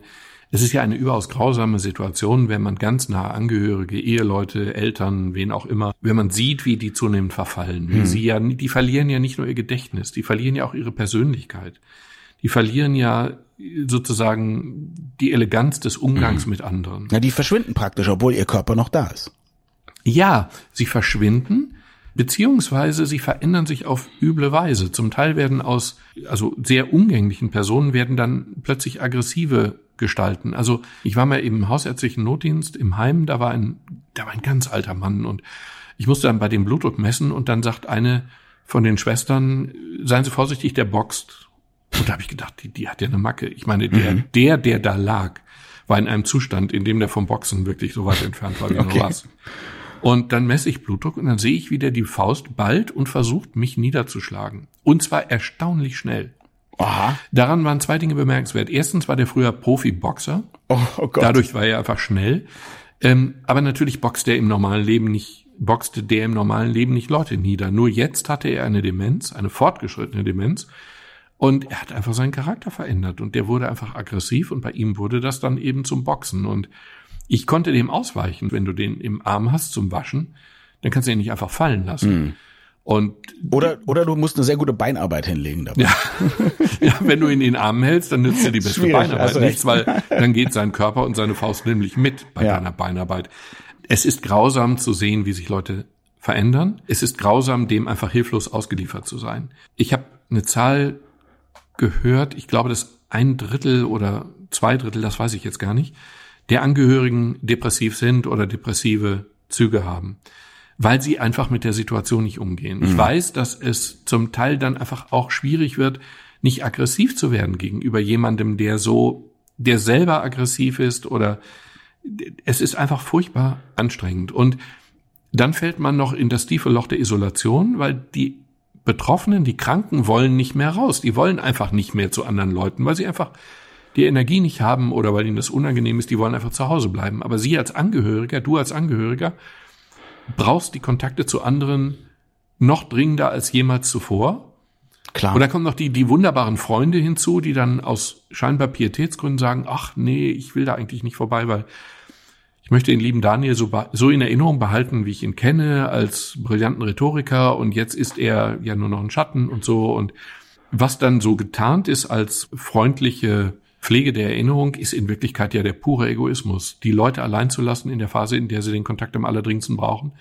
es ist ja eine überaus grausame Situation, wenn man ganz nahe Angehörige, Eheleute, Eltern, wen auch immer, wenn man sieht, wie die zunehmend verfallen, wie hm. sie ja, die verlieren ja nicht nur ihr Gedächtnis, die verlieren ja auch ihre Persönlichkeit. Die verlieren ja sozusagen die Eleganz des Umgangs hm. mit anderen.
Ja, die verschwinden praktisch, obwohl ihr Körper noch da ist.
Ja, sie verschwinden, beziehungsweise sie verändern sich auf üble Weise. Zum Teil werden aus, also sehr umgänglichen Personen werden dann plötzlich aggressive gestalten. Also ich war mal im hausärztlichen Notdienst im Heim, da war ein, da war ein ganz alter Mann und ich musste dann bei dem Blutdruck messen und dann sagt eine von den Schwestern, seien Sie vorsichtig, der boxt. Und da habe ich gedacht, die, die hat ja eine Macke. Ich meine, der, mhm. der, der da lag, war in einem Zustand, in dem der vom Boxen wirklich so weit entfernt war wie okay. nur was. Und dann messe ich Blutdruck und dann sehe ich, wie der die Faust ballt und versucht, mich niederzuschlagen. Und zwar erstaunlich schnell. Aha. Daran waren zwei Dinge bemerkenswert. Erstens war der früher Profi-Boxer. Oh, oh Gott. Dadurch war er einfach schnell. Ähm, aber natürlich boxt er im normalen Leben nicht, boxte der im normalen Leben nicht Leute nieder. Nur jetzt hatte er eine Demenz, eine fortgeschrittene Demenz. Und er hat einfach seinen Charakter verändert und der wurde einfach aggressiv und bei ihm wurde das dann eben zum Boxen. Und ich konnte dem ausweichen. Wenn du den im Arm hast zum Waschen, dann kannst du ihn nicht einfach fallen lassen. Mhm. Und
oder oder du musst eine sehr gute Beinarbeit hinlegen
dabei. Ja, ja wenn du ihn in den Armen hältst, dann nützt dir die beste Beinarbeit nichts, weil dann geht sein Körper und seine Faust nämlich mit bei ja. deiner Beinarbeit. Es ist grausam zu sehen, wie sich Leute verändern. Es ist grausam, dem einfach hilflos ausgeliefert zu sein. Ich habe eine Zahl gehört, ich glaube, dass ein Drittel oder zwei Drittel, das weiß ich jetzt gar nicht, der Angehörigen depressiv sind oder depressive Züge haben weil sie einfach mit der Situation nicht umgehen. Mhm. Ich weiß, dass es zum Teil dann einfach auch schwierig wird, nicht aggressiv zu werden gegenüber jemandem, der so, der selber aggressiv ist oder es ist einfach furchtbar anstrengend. Und dann fällt man noch in das tiefe Loch der Isolation, weil die Betroffenen, die Kranken wollen nicht mehr raus. Die wollen einfach nicht mehr zu anderen Leuten, weil sie einfach die Energie nicht haben oder weil ihnen das unangenehm ist, die wollen einfach zu Hause bleiben. Aber Sie als Angehöriger, du als Angehöriger, brauchst die Kontakte zu anderen noch dringender als jemals zuvor. Klar. Und da kommen noch die, die wunderbaren Freunde hinzu, die dann aus scheinbar Pietätsgründen sagen, ach nee, ich will da eigentlich nicht vorbei, weil ich möchte den lieben Daniel so, so in Erinnerung behalten, wie ich ihn kenne, als brillanten Rhetoriker und jetzt ist er ja nur noch ein Schatten und so und was dann so getarnt ist als freundliche Pflege der Erinnerung ist in Wirklichkeit ja der pure Egoismus. Die Leute allein zu lassen in der Phase, in der sie den Kontakt am allerdringendsten brauchen,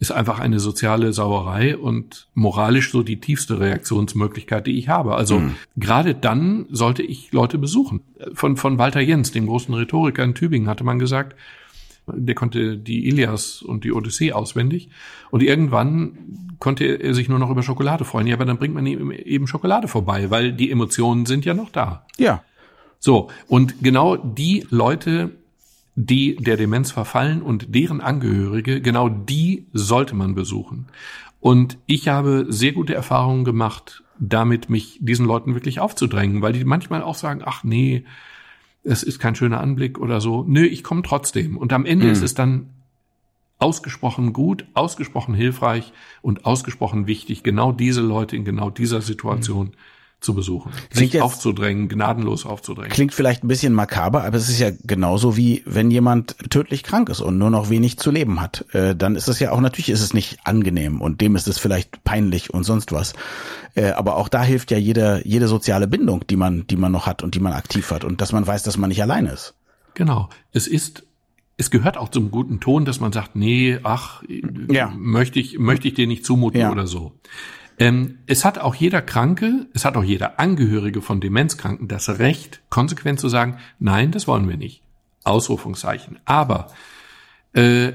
ist einfach eine soziale Sauerei und moralisch so die tiefste Reaktionsmöglichkeit, die ich habe. Also mhm. gerade dann sollte ich Leute besuchen. Von, von Walter Jens, dem großen Rhetoriker in Tübingen, hatte man gesagt, der konnte die Ilias und die Odyssee auswendig. Und irgendwann konnte er sich nur noch über Schokolade freuen. Ja, aber dann bringt man ihm eben Schokolade vorbei, weil die Emotionen sind ja noch da.
Ja.
So, und genau die Leute, die der Demenz verfallen und deren Angehörige, genau die sollte man besuchen. Und ich habe sehr gute Erfahrungen gemacht, damit mich diesen Leuten wirklich aufzudrängen, weil die manchmal auch sagen, ach nee, es ist kein schöner Anblick oder so. Nö, ich komme trotzdem. Und am Ende mhm. ist es dann ausgesprochen gut, ausgesprochen hilfreich und ausgesprochen wichtig, genau diese Leute in genau dieser Situation mhm zu besuchen. Klingt sich aufzudrängen, gnadenlos aufzudrängen.
Klingt vielleicht ein bisschen makaber, aber es ist ja genauso wie wenn jemand tödlich krank ist und nur noch wenig zu leben hat. Äh, dann ist es ja auch, natürlich ist es nicht angenehm und dem ist es vielleicht peinlich und sonst was. Äh, aber auch da hilft ja jede, jede soziale Bindung, die man, die man noch hat und die man aktiv hat und dass man weiß, dass man nicht allein ist.
Genau. Es ist es gehört auch zum guten Ton, dass man sagt, nee, ach, ja. möchte ich, möchte ich dir nicht zumuten ja. oder so. Ähm, es hat auch jeder Kranke, es hat auch jeder Angehörige von Demenzkranken das Recht, konsequent zu sagen, nein, das wollen wir nicht. Ausrufungszeichen. Aber äh,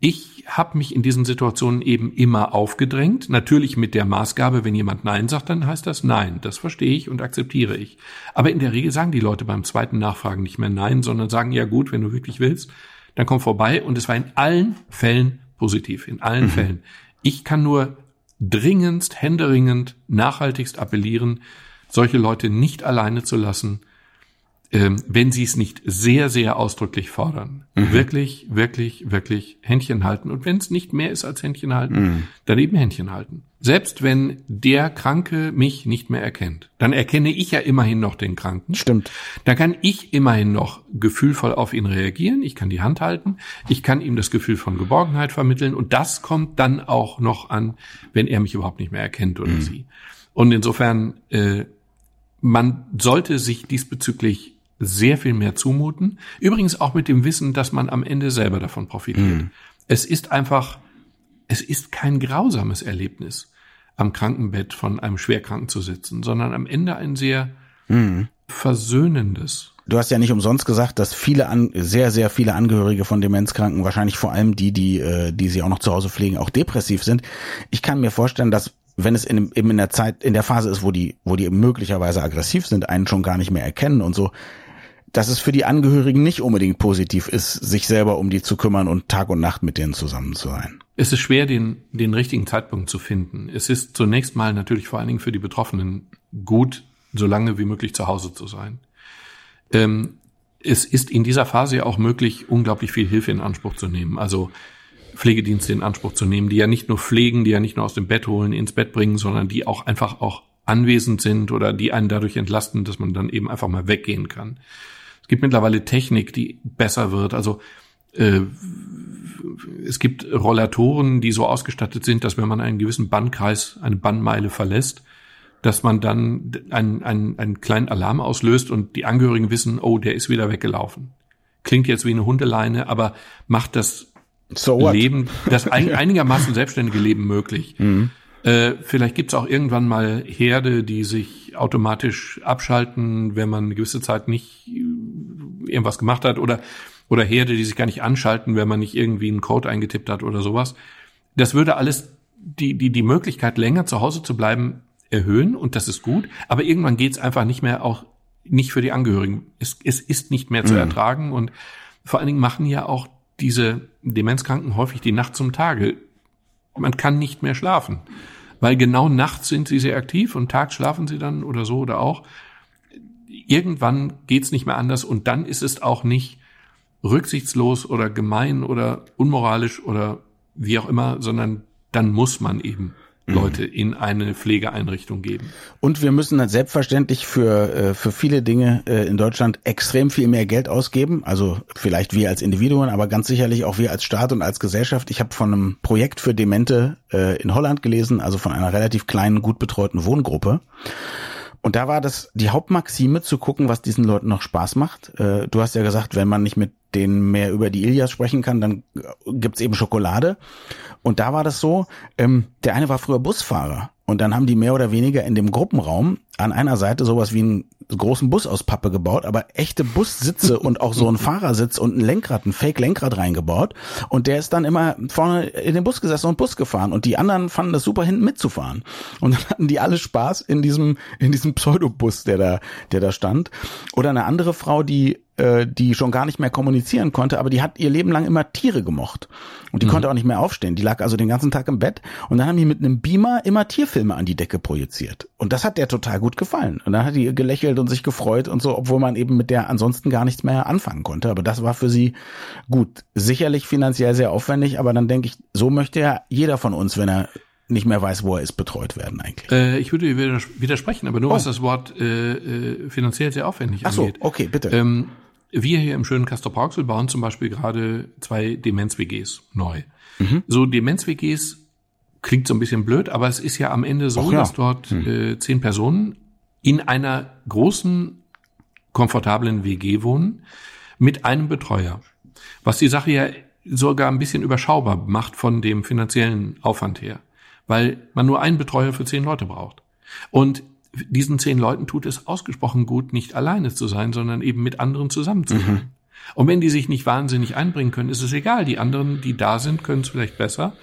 ich habe mich in diesen Situationen eben immer aufgedrängt. Natürlich mit der Maßgabe, wenn jemand Nein sagt, dann heißt das Nein. Das verstehe ich und akzeptiere ich. Aber in der Regel sagen die Leute beim zweiten Nachfragen nicht mehr Nein, sondern sagen, ja gut, wenn du wirklich willst, dann komm vorbei. Und es war in allen Fällen positiv, in allen mhm. Fällen. Ich kann nur dringendst, händeringend, nachhaltigst appellieren, solche Leute nicht alleine zu lassen, ähm, wenn sie es nicht sehr, sehr ausdrücklich fordern. Mhm. Wirklich, wirklich, wirklich Händchen halten. Und wenn es nicht mehr ist als Händchen halten, mhm. dann eben Händchen halten. Selbst wenn der Kranke mich nicht mehr erkennt, dann erkenne ich ja immerhin noch den Kranken.
Stimmt.
Dann kann ich immerhin noch gefühlvoll auf ihn reagieren. Ich kann die Hand halten. Ich kann ihm das Gefühl von Geborgenheit vermitteln. Und das kommt dann auch noch an, wenn er mich überhaupt nicht mehr erkennt oder mhm. sie. Und insofern, äh, man sollte sich diesbezüglich sehr viel mehr zumuten. Übrigens auch mit dem Wissen, dass man am Ende selber davon profitiert. Mhm. Es ist einfach, es ist kein grausames Erlebnis, am Krankenbett von einem Schwerkranken zu sitzen, sondern am Ende ein sehr mhm. versöhnendes.
Du hast ja nicht umsonst gesagt, dass viele an, sehr sehr viele Angehörige von Demenzkranken, wahrscheinlich vor allem die, die äh, die sie auch noch zu Hause pflegen, auch depressiv sind. Ich kann mir vorstellen, dass wenn es in, eben in der Zeit, in der Phase ist, wo die, wo die möglicherweise aggressiv sind, einen schon gar nicht mehr erkennen und so, dass es für die Angehörigen nicht unbedingt positiv ist, sich selber um die zu kümmern und Tag und Nacht mit denen zusammen zu sein.
Es ist schwer, den, den richtigen Zeitpunkt zu finden. Es ist zunächst mal natürlich vor allen Dingen für die Betroffenen gut, so lange wie möglich zu Hause zu sein. Ähm, es ist in dieser Phase ja auch möglich, unglaublich viel Hilfe in Anspruch zu nehmen. Also Pflegedienste in Anspruch zu nehmen, die ja nicht nur pflegen, die ja nicht nur aus dem Bett holen, ins Bett bringen, sondern die auch einfach auch anwesend sind oder die einen dadurch entlasten, dass man dann eben einfach mal weggehen kann gibt mittlerweile Technik, die besser wird. Also äh, es gibt Rollatoren, die so ausgestattet sind, dass wenn man einen gewissen Bandkreis, eine Bandmeile verlässt, dass man dann einen, einen, einen kleinen Alarm auslöst und die Angehörigen wissen, oh, der ist wieder weggelaufen. Klingt jetzt wie eine Hundeleine, aber macht das so Leben, das ein, einigermaßen selbstständige Leben möglich. Mhm. Äh, vielleicht gibt's auch irgendwann mal Herde, die sich automatisch abschalten, wenn man eine gewisse Zeit nicht irgendwas gemacht hat oder, oder Herde, die sich gar nicht anschalten, wenn man nicht irgendwie einen Code eingetippt hat oder sowas. Das würde alles die, die, die Möglichkeit, länger zu Hause zu bleiben, erhöhen und das ist gut. Aber irgendwann geht's einfach nicht mehr auch nicht für die Angehörigen. Es, es ist nicht mehr zu mhm. ertragen und vor allen Dingen machen ja auch diese Demenzkranken häufig die Nacht zum Tage. Man kann nicht mehr schlafen, weil genau nachts sind sie sehr aktiv und tags schlafen sie dann oder so oder auch irgendwann geht's nicht mehr anders und dann ist es auch nicht rücksichtslos oder gemein oder unmoralisch oder wie auch immer, sondern dann muss man eben. Leute in eine Pflegeeinrichtung geben.
Und wir müssen dann selbstverständlich für, äh, für viele Dinge äh, in Deutschland extrem viel mehr Geld ausgeben. Also vielleicht wir als Individuen, aber ganz sicherlich auch wir als Staat und als Gesellschaft. Ich habe von einem Projekt für Demente äh, in Holland gelesen, also von einer relativ kleinen, gut betreuten Wohngruppe. Und da war das die Hauptmaxime zu gucken, was diesen Leuten noch Spaß macht. Du hast ja gesagt, wenn man nicht mit denen mehr über die Ilias sprechen kann, dann gibt's eben Schokolade. Und da war das so, ähm, der eine war früher Busfahrer und dann haben die mehr oder weniger in dem Gruppenraum an einer Seite sowas wie einen großen Bus aus Pappe gebaut, aber echte Bussitze und auch so ein Fahrersitz und ein Lenkrad, ein Fake-Lenkrad reingebaut. Und der ist dann immer vorne in den Bus gesessen und Bus gefahren. Und die anderen fanden das super, hinten mitzufahren. Und dann hatten die alle Spaß in diesem, in diesem Pseudobus, der da, der da stand. Oder eine andere Frau, die äh, die schon gar nicht mehr kommunizieren konnte, aber die hat ihr Leben lang immer Tiere gemocht. Und die mhm. konnte auch nicht mehr aufstehen. Die lag also den ganzen Tag im Bett und dann haben die mit einem Beamer immer Tierfilme an die Decke projiziert. Und das hat der total gut gefallen. Und dann hat die gelächelt und sich gefreut und so, obwohl man eben mit der ansonsten gar nichts mehr anfangen konnte. Aber das war für sie gut. Sicherlich finanziell sehr aufwendig, aber dann denke ich, so möchte ja jeder von uns, wenn er nicht mehr weiß, wo er ist, betreut werden eigentlich.
Äh, ich würde widersprechen, aber nur oh. was das Wort äh, äh, finanziell sehr aufwendig
Ach
angeht.
so, okay, bitte.
Ähm, wir hier im schönen Castor Brauxel bauen zum Beispiel gerade zwei Demenz-WGs neu. Mhm. So Demenz-WGs klingt so ein bisschen blöd, aber es ist ja am Ende so, ja. dass dort mhm. äh, zehn Personen in einer großen, komfortablen WG wohnen mit einem Betreuer. Was die Sache ja sogar ein bisschen überschaubar macht von dem finanziellen Aufwand her. weil man nur einen Betreuer für zehn Leute braucht. Und diesen zehn Leuten tut es ausgesprochen gut, nicht alleine zu sein, sondern eben mit anderen zusammen zu sein. Mhm. Und wenn die sich nicht wahnsinnig einbringen können, ist es egal. Die anderen, die da sind, können es vielleicht besser.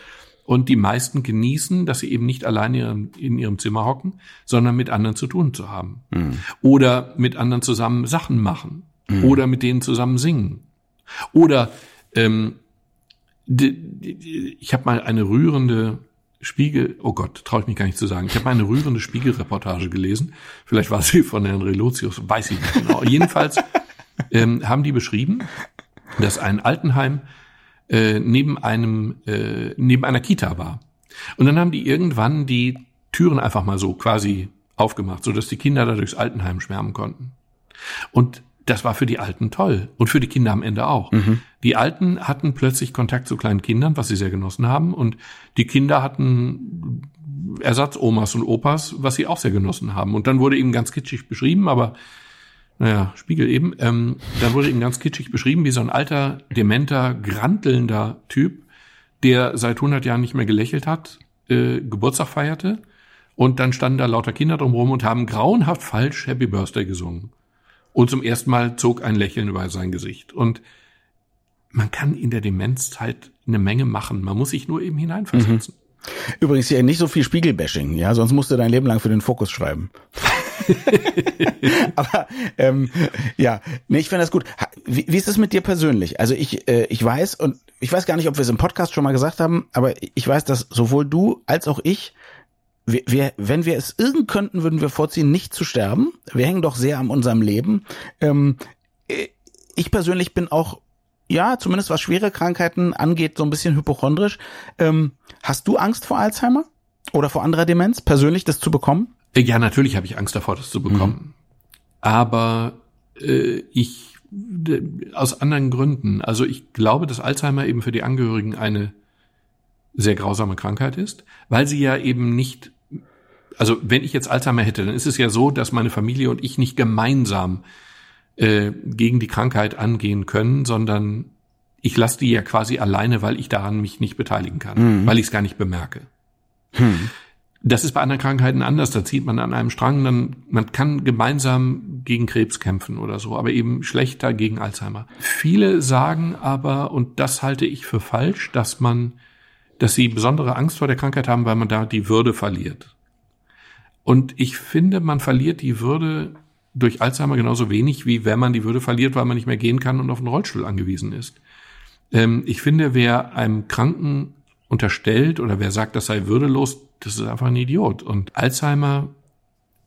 Und die meisten genießen, dass sie eben nicht alleine in ihrem Zimmer hocken, sondern mit anderen zu tun zu haben. Mhm. Oder mit anderen zusammen Sachen machen. Mhm. Oder mit denen zusammen singen. Oder ähm, ich habe mal eine rührende Spiegel, oh Gott, traue ich mich gar nicht zu sagen. Ich habe mal eine rührende Spiegelreportage gelesen. Vielleicht war sie von Herrn Relotius, weiß ich nicht genau. Jedenfalls ähm, haben die beschrieben, dass ein Altenheim äh, neben einem äh, neben einer Kita war. Und dann haben die irgendwann die Türen einfach mal so quasi aufgemacht, so dass die Kinder da durchs Altenheim schwärmen konnten. Und das war für die Alten toll und für die Kinder am Ende auch. Mhm. Die Alten hatten plötzlich Kontakt zu kleinen Kindern, was sie sehr genossen haben, und die Kinder hatten Ersatzomas und Opas, was sie auch sehr genossen haben. Und dann wurde eben ganz kitschig beschrieben, aber naja, Spiegel eben, ähm, da wurde ihm ganz kitschig beschrieben, wie so ein alter, dementer, grantelnder Typ, der seit 100 Jahren nicht mehr gelächelt hat, äh, Geburtstag feierte und dann standen da lauter Kinder drumherum und haben grauenhaft falsch Happy Birthday gesungen. Und zum ersten Mal zog ein Lächeln über sein Gesicht. Und man kann in der Demenzzeit eine Menge machen. Man muss sich nur eben hineinversetzen.
Mhm. Übrigens hier nicht so viel Spiegelbashing, ja, sonst musst du dein Leben lang für den Fokus schreiben. aber ähm, ja, nee, ich finde das gut. Wie, wie ist es mit dir persönlich? Also ich, äh, ich weiß und ich weiß gar nicht, ob wir es im Podcast schon mal gesagt haben, aber ich weiß, dass sowohl du als auch ich wir, wir, wenn wir es irgend könnten, würden wir vorziehen, nicht zu sterben. Wir hängen doch sehr an unserem Leben. Ähm, äh, ich persönlich bin auch, ja, zumindest was schwere Krankheiten angeht, so ein bisschen hypochondrisch. Ähm, hast du Angst vor Alzheimer oder vor anderer Demenz, persönlich das zu bekommen?
Ja, natürlich habe ich Angst davor, das zu bekommen. Mhm. Aber äh, ich aus anderen Gründen. Also ich glaube, dass Alzheimer eben für die Angehörigen eine sehr grausame Krankheit ist, weil sie ja eben nicht, also wenn ich jetzt Alzheimer hätte, dann ist es ja so, dass meine Familie und ich nicht gemeinsam äh, gegen die Krankheit angehen können, sondern ich lasse die ja quasi alleine, weil ich daran mich nicht beteiligen kann, mhm. weil ich es gar nicht bemerke. Mhm. Das ist bei anderen Krankheiten anders. Da zieht man an einem Strang, dann man kann gemeinsam gegen Krebs kämpfen oder so, aber eben schlechter gegen Alzheimer. Viele sagen aber, und das halte ich für falsch, dass man, dass sie besondere Angst vor der Krankheit haben, weil man da die Würde verliert. Und ich finde, man verliert die Würde durch Alzheimer genauso wenig, wie wenn man die Würde verliert, weil man nicht mehr gehen kann und auf einen Rollstuhl angewiesen ist. Ähm, ich finde, wer einem Kranken unterstellt oder wer sagt, das sei würdelos, das ist einfach ein Idiot. Und Alzheimer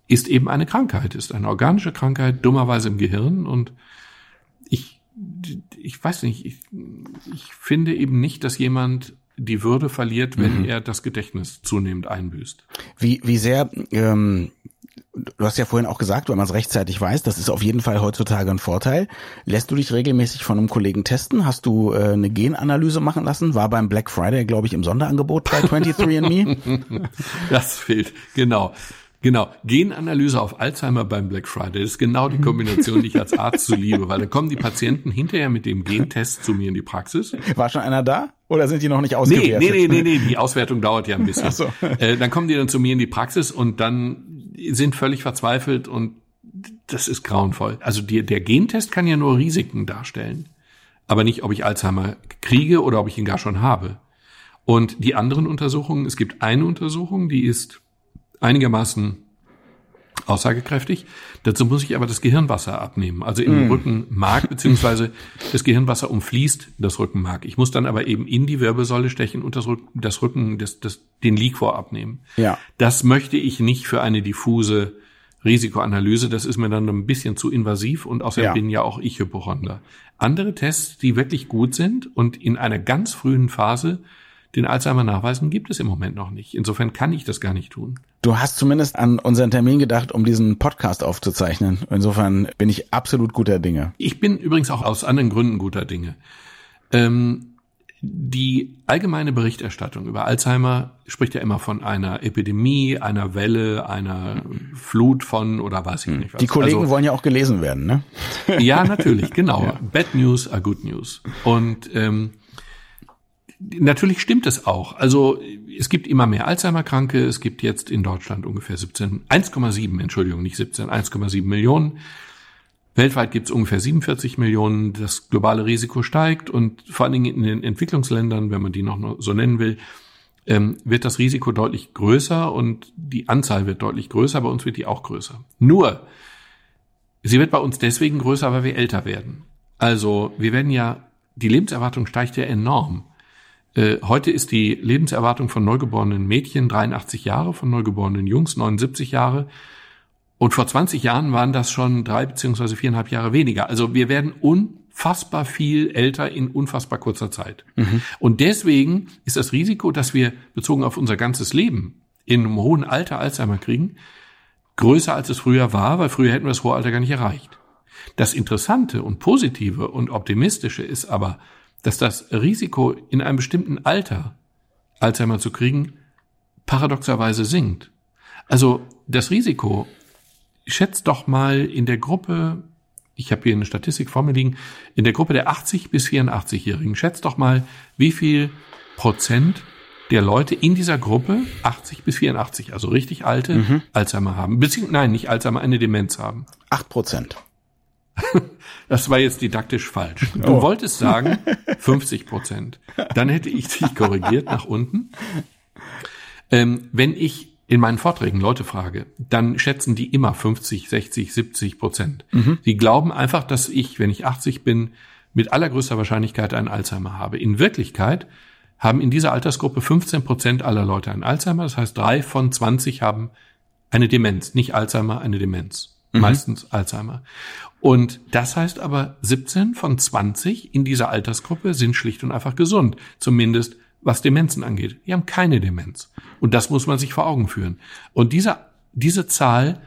ist eben eine Krankheit, ist eine organische Krankheit, dummerweise im Gehirn. Und ich, ich weiß nicht, ich, ich finde eben nicht, dass jemand die Würde verliert, wenn mhm. er das Gedächtnis zunehmend einbüßt.
Wie, wie sehr ähm, du hast ja vorhin auch gesagt, wenn man es rechtzeitig weiß, das ist auf jeden Fall heutzutage ein Vorteil. Lässt du dich regelmäßig von einem Kollegen testen? Hast du äh, eine Genanalyse machen lassen? War beim Black Friday, glaube ich, im Sonderangebot bei 23andMe?
das fehlt, genau. Genau, Genanalyse auf Alzheimer beim Black Friday. Ist genau die Kombination, die ich als Arzt so liebe, weil da kommen die Patienten hinterher mit dem Gentest zu mir in die Praxis.
War schon einer da? Oder sind die noch nicht ausgewertet?
Nee, nee, nee, nee, nee. die Auswertung dauert ja ein bisschen. Ach so. Äh, dann kommen die dann zu mir in die Praxis und dann sind völlig verzweifelt und das ist grauenvoll. Also die, der Gentest kann ja nur Risiken darstellen, aber nicht, ob ich Alzheimer kriege oder ob ich ihn gar schon habe. Und die anderen Untersuchungen, es gibt eine Untersuchung, die ist einigermaßen aussagekräftig. Dazu muss ich aber das Gehirnwasser abnehmen, also im mm. Rückenmark, beziehungsweise das Gehirnwasser umfließt das Rückenmark. Ich muss dann aber eben in die Wirbelsäule stechen und das, Rücken, das Rücken, das, das, den Liquor abnehmen. Ja. Das möchte ich nicht für eine diffuse Risikoanalyse. Das ist mir dann ein bisschen zu invasiv und außerdem ja. bin ja auch ich Hypochonder. Andere Tests, die wirklich gut sind und in einer ganz frühen Phase den Alzheimer nachweisen, gibt es im Moment noch nicht. Insofern kann ich das gar nicht tun.
Du hast zumindest an unseren Termin gedacht, um diesen Podcast aufzuzeichnen. Insofern bin ich absolut guter Dinge.
Ich bin übrigens auch aus anderen Gründen guter Dinge. Ähm, die allgemeine Berichterstattung über Alzheimer spricht ja immer von einer Epidemie, einer Welle, einer Flut von oder weiß ich nicht was.
Die Kollegen also, wollen ja auch gelesen werden, ne?
Ja, natürlich, genau. Ja. Bad News are good news. Und ähm, natürlich stimmt es auch. Also es gibt immer mehr Alzheimer-Kranke. Es gibt jetzt in Deutschland ungefähr 17, 1,7, Entschuldigung, nicht 17, 1,7 Millionen. Weltweit gibt es ungefähr 47 Millionen. Das globale Risiko steigt und vor allen Dingen in den Entwicklungsländern, wenn man die noch so nennen will, ähm, wird das Risiko deutlich größer und die Anzahl wird deutlich größer. Bei uns wird die auch größer. Nur, sie wird bei uns deswegen größer, weil wir älter werden. Also wir werden ja, die Lebenserwartung steigt ja enorm. Äh, heute ist die Lebenserwartung von neugeborenen Mädchen 83 Jahre, von neugeborenen Jungs 79 Jahre. Und vor 20 Jahren waren das schon drei beziehungsweise viereinhalb Jahre weniger. Also wir werden unfassbar viel älter in unfassbar kurzer Zeit. Mhm. Und deswegen ist das Risiko, dass wir bezogen auf unser ganzes Leben in einem hohen Alter Alzheimer kriegen, größer als es früher war, weil früher hätten wir das hohe Alter gar nicht erreicht. Das Interessante und Positive und Optimistische ist aber, dass das Risiko in einem bestimmten Alter Alzheimer zu kriegen paradoxerweise sinkt. Also das Risiko schätzt doch mal in der Gruppe, ich habe hier eine Statistik vor mir liegen, in der Gruppe der 80 bis 84-Jährigen, schätzt doch mal, wie viel Prozent der Leute in dieser Gruppe 80 bis 84, also richtig alte, mhm. Alzheimer haben. Beziehungsweise, nein, nicht Alzheimer, eine Demenz haben.
Acht Prozent.
Das war jetzt didaktisch falsch. Du oh. wolltest sagen 50 Prozent. Dann hätte ich dich korrigiert nach unten. Ähm, wenn ich in meinen Vorträgen Leute frage, dann schätzen die immer 50, 60, 70 Prozent. Mhm. Die glauben einfach, dass ich, wenn ich 80 bin, mit allergrößter Wahrscheinlichkeit einen Alzheimer habe. In Wirklichkeit haben in dieser Altersgruppe 15 Prozent aller Leute einen Alzheimer. Das heißt, drei von 20 haben eine Demenz. Nicht Alzheimer, eine Demenz. Mhm. Meistens Alzheimer. Und das heißt aber, 17 von 20 in dieser Altersgruppe sind schlicht und einfach gesund. Zumindest was Demenzen angeht. Die haben keine Demenz. Und das muss man sich vor Augen führen. Und diese, diese Zahl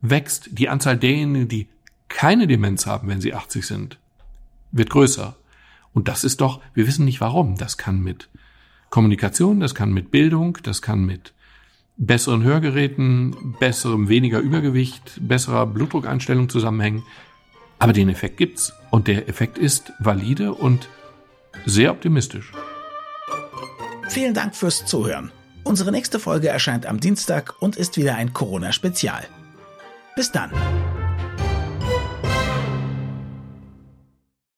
wächst. Die Anzahl derjenigen, die keine Demenz haben, wenn sie 80 sind, wird größer. Und das ist doch, wir wissen nicht warum. Das kann mit Kommunikation, das kann mit Bildung, das kann mit besseren Hörgeräten, besserem weniger Übergewicht, besserer Blutdruckeinstellung zusammenhängen. Aber den Effekt gibt's. Und der Effekt ist valide und sehr optimistisch.
Vielen Dank fürs Zuhören. Unsere nächste Folge erscheint am Dienstag und ist wieder ein Corona-Spezial. Bis dann.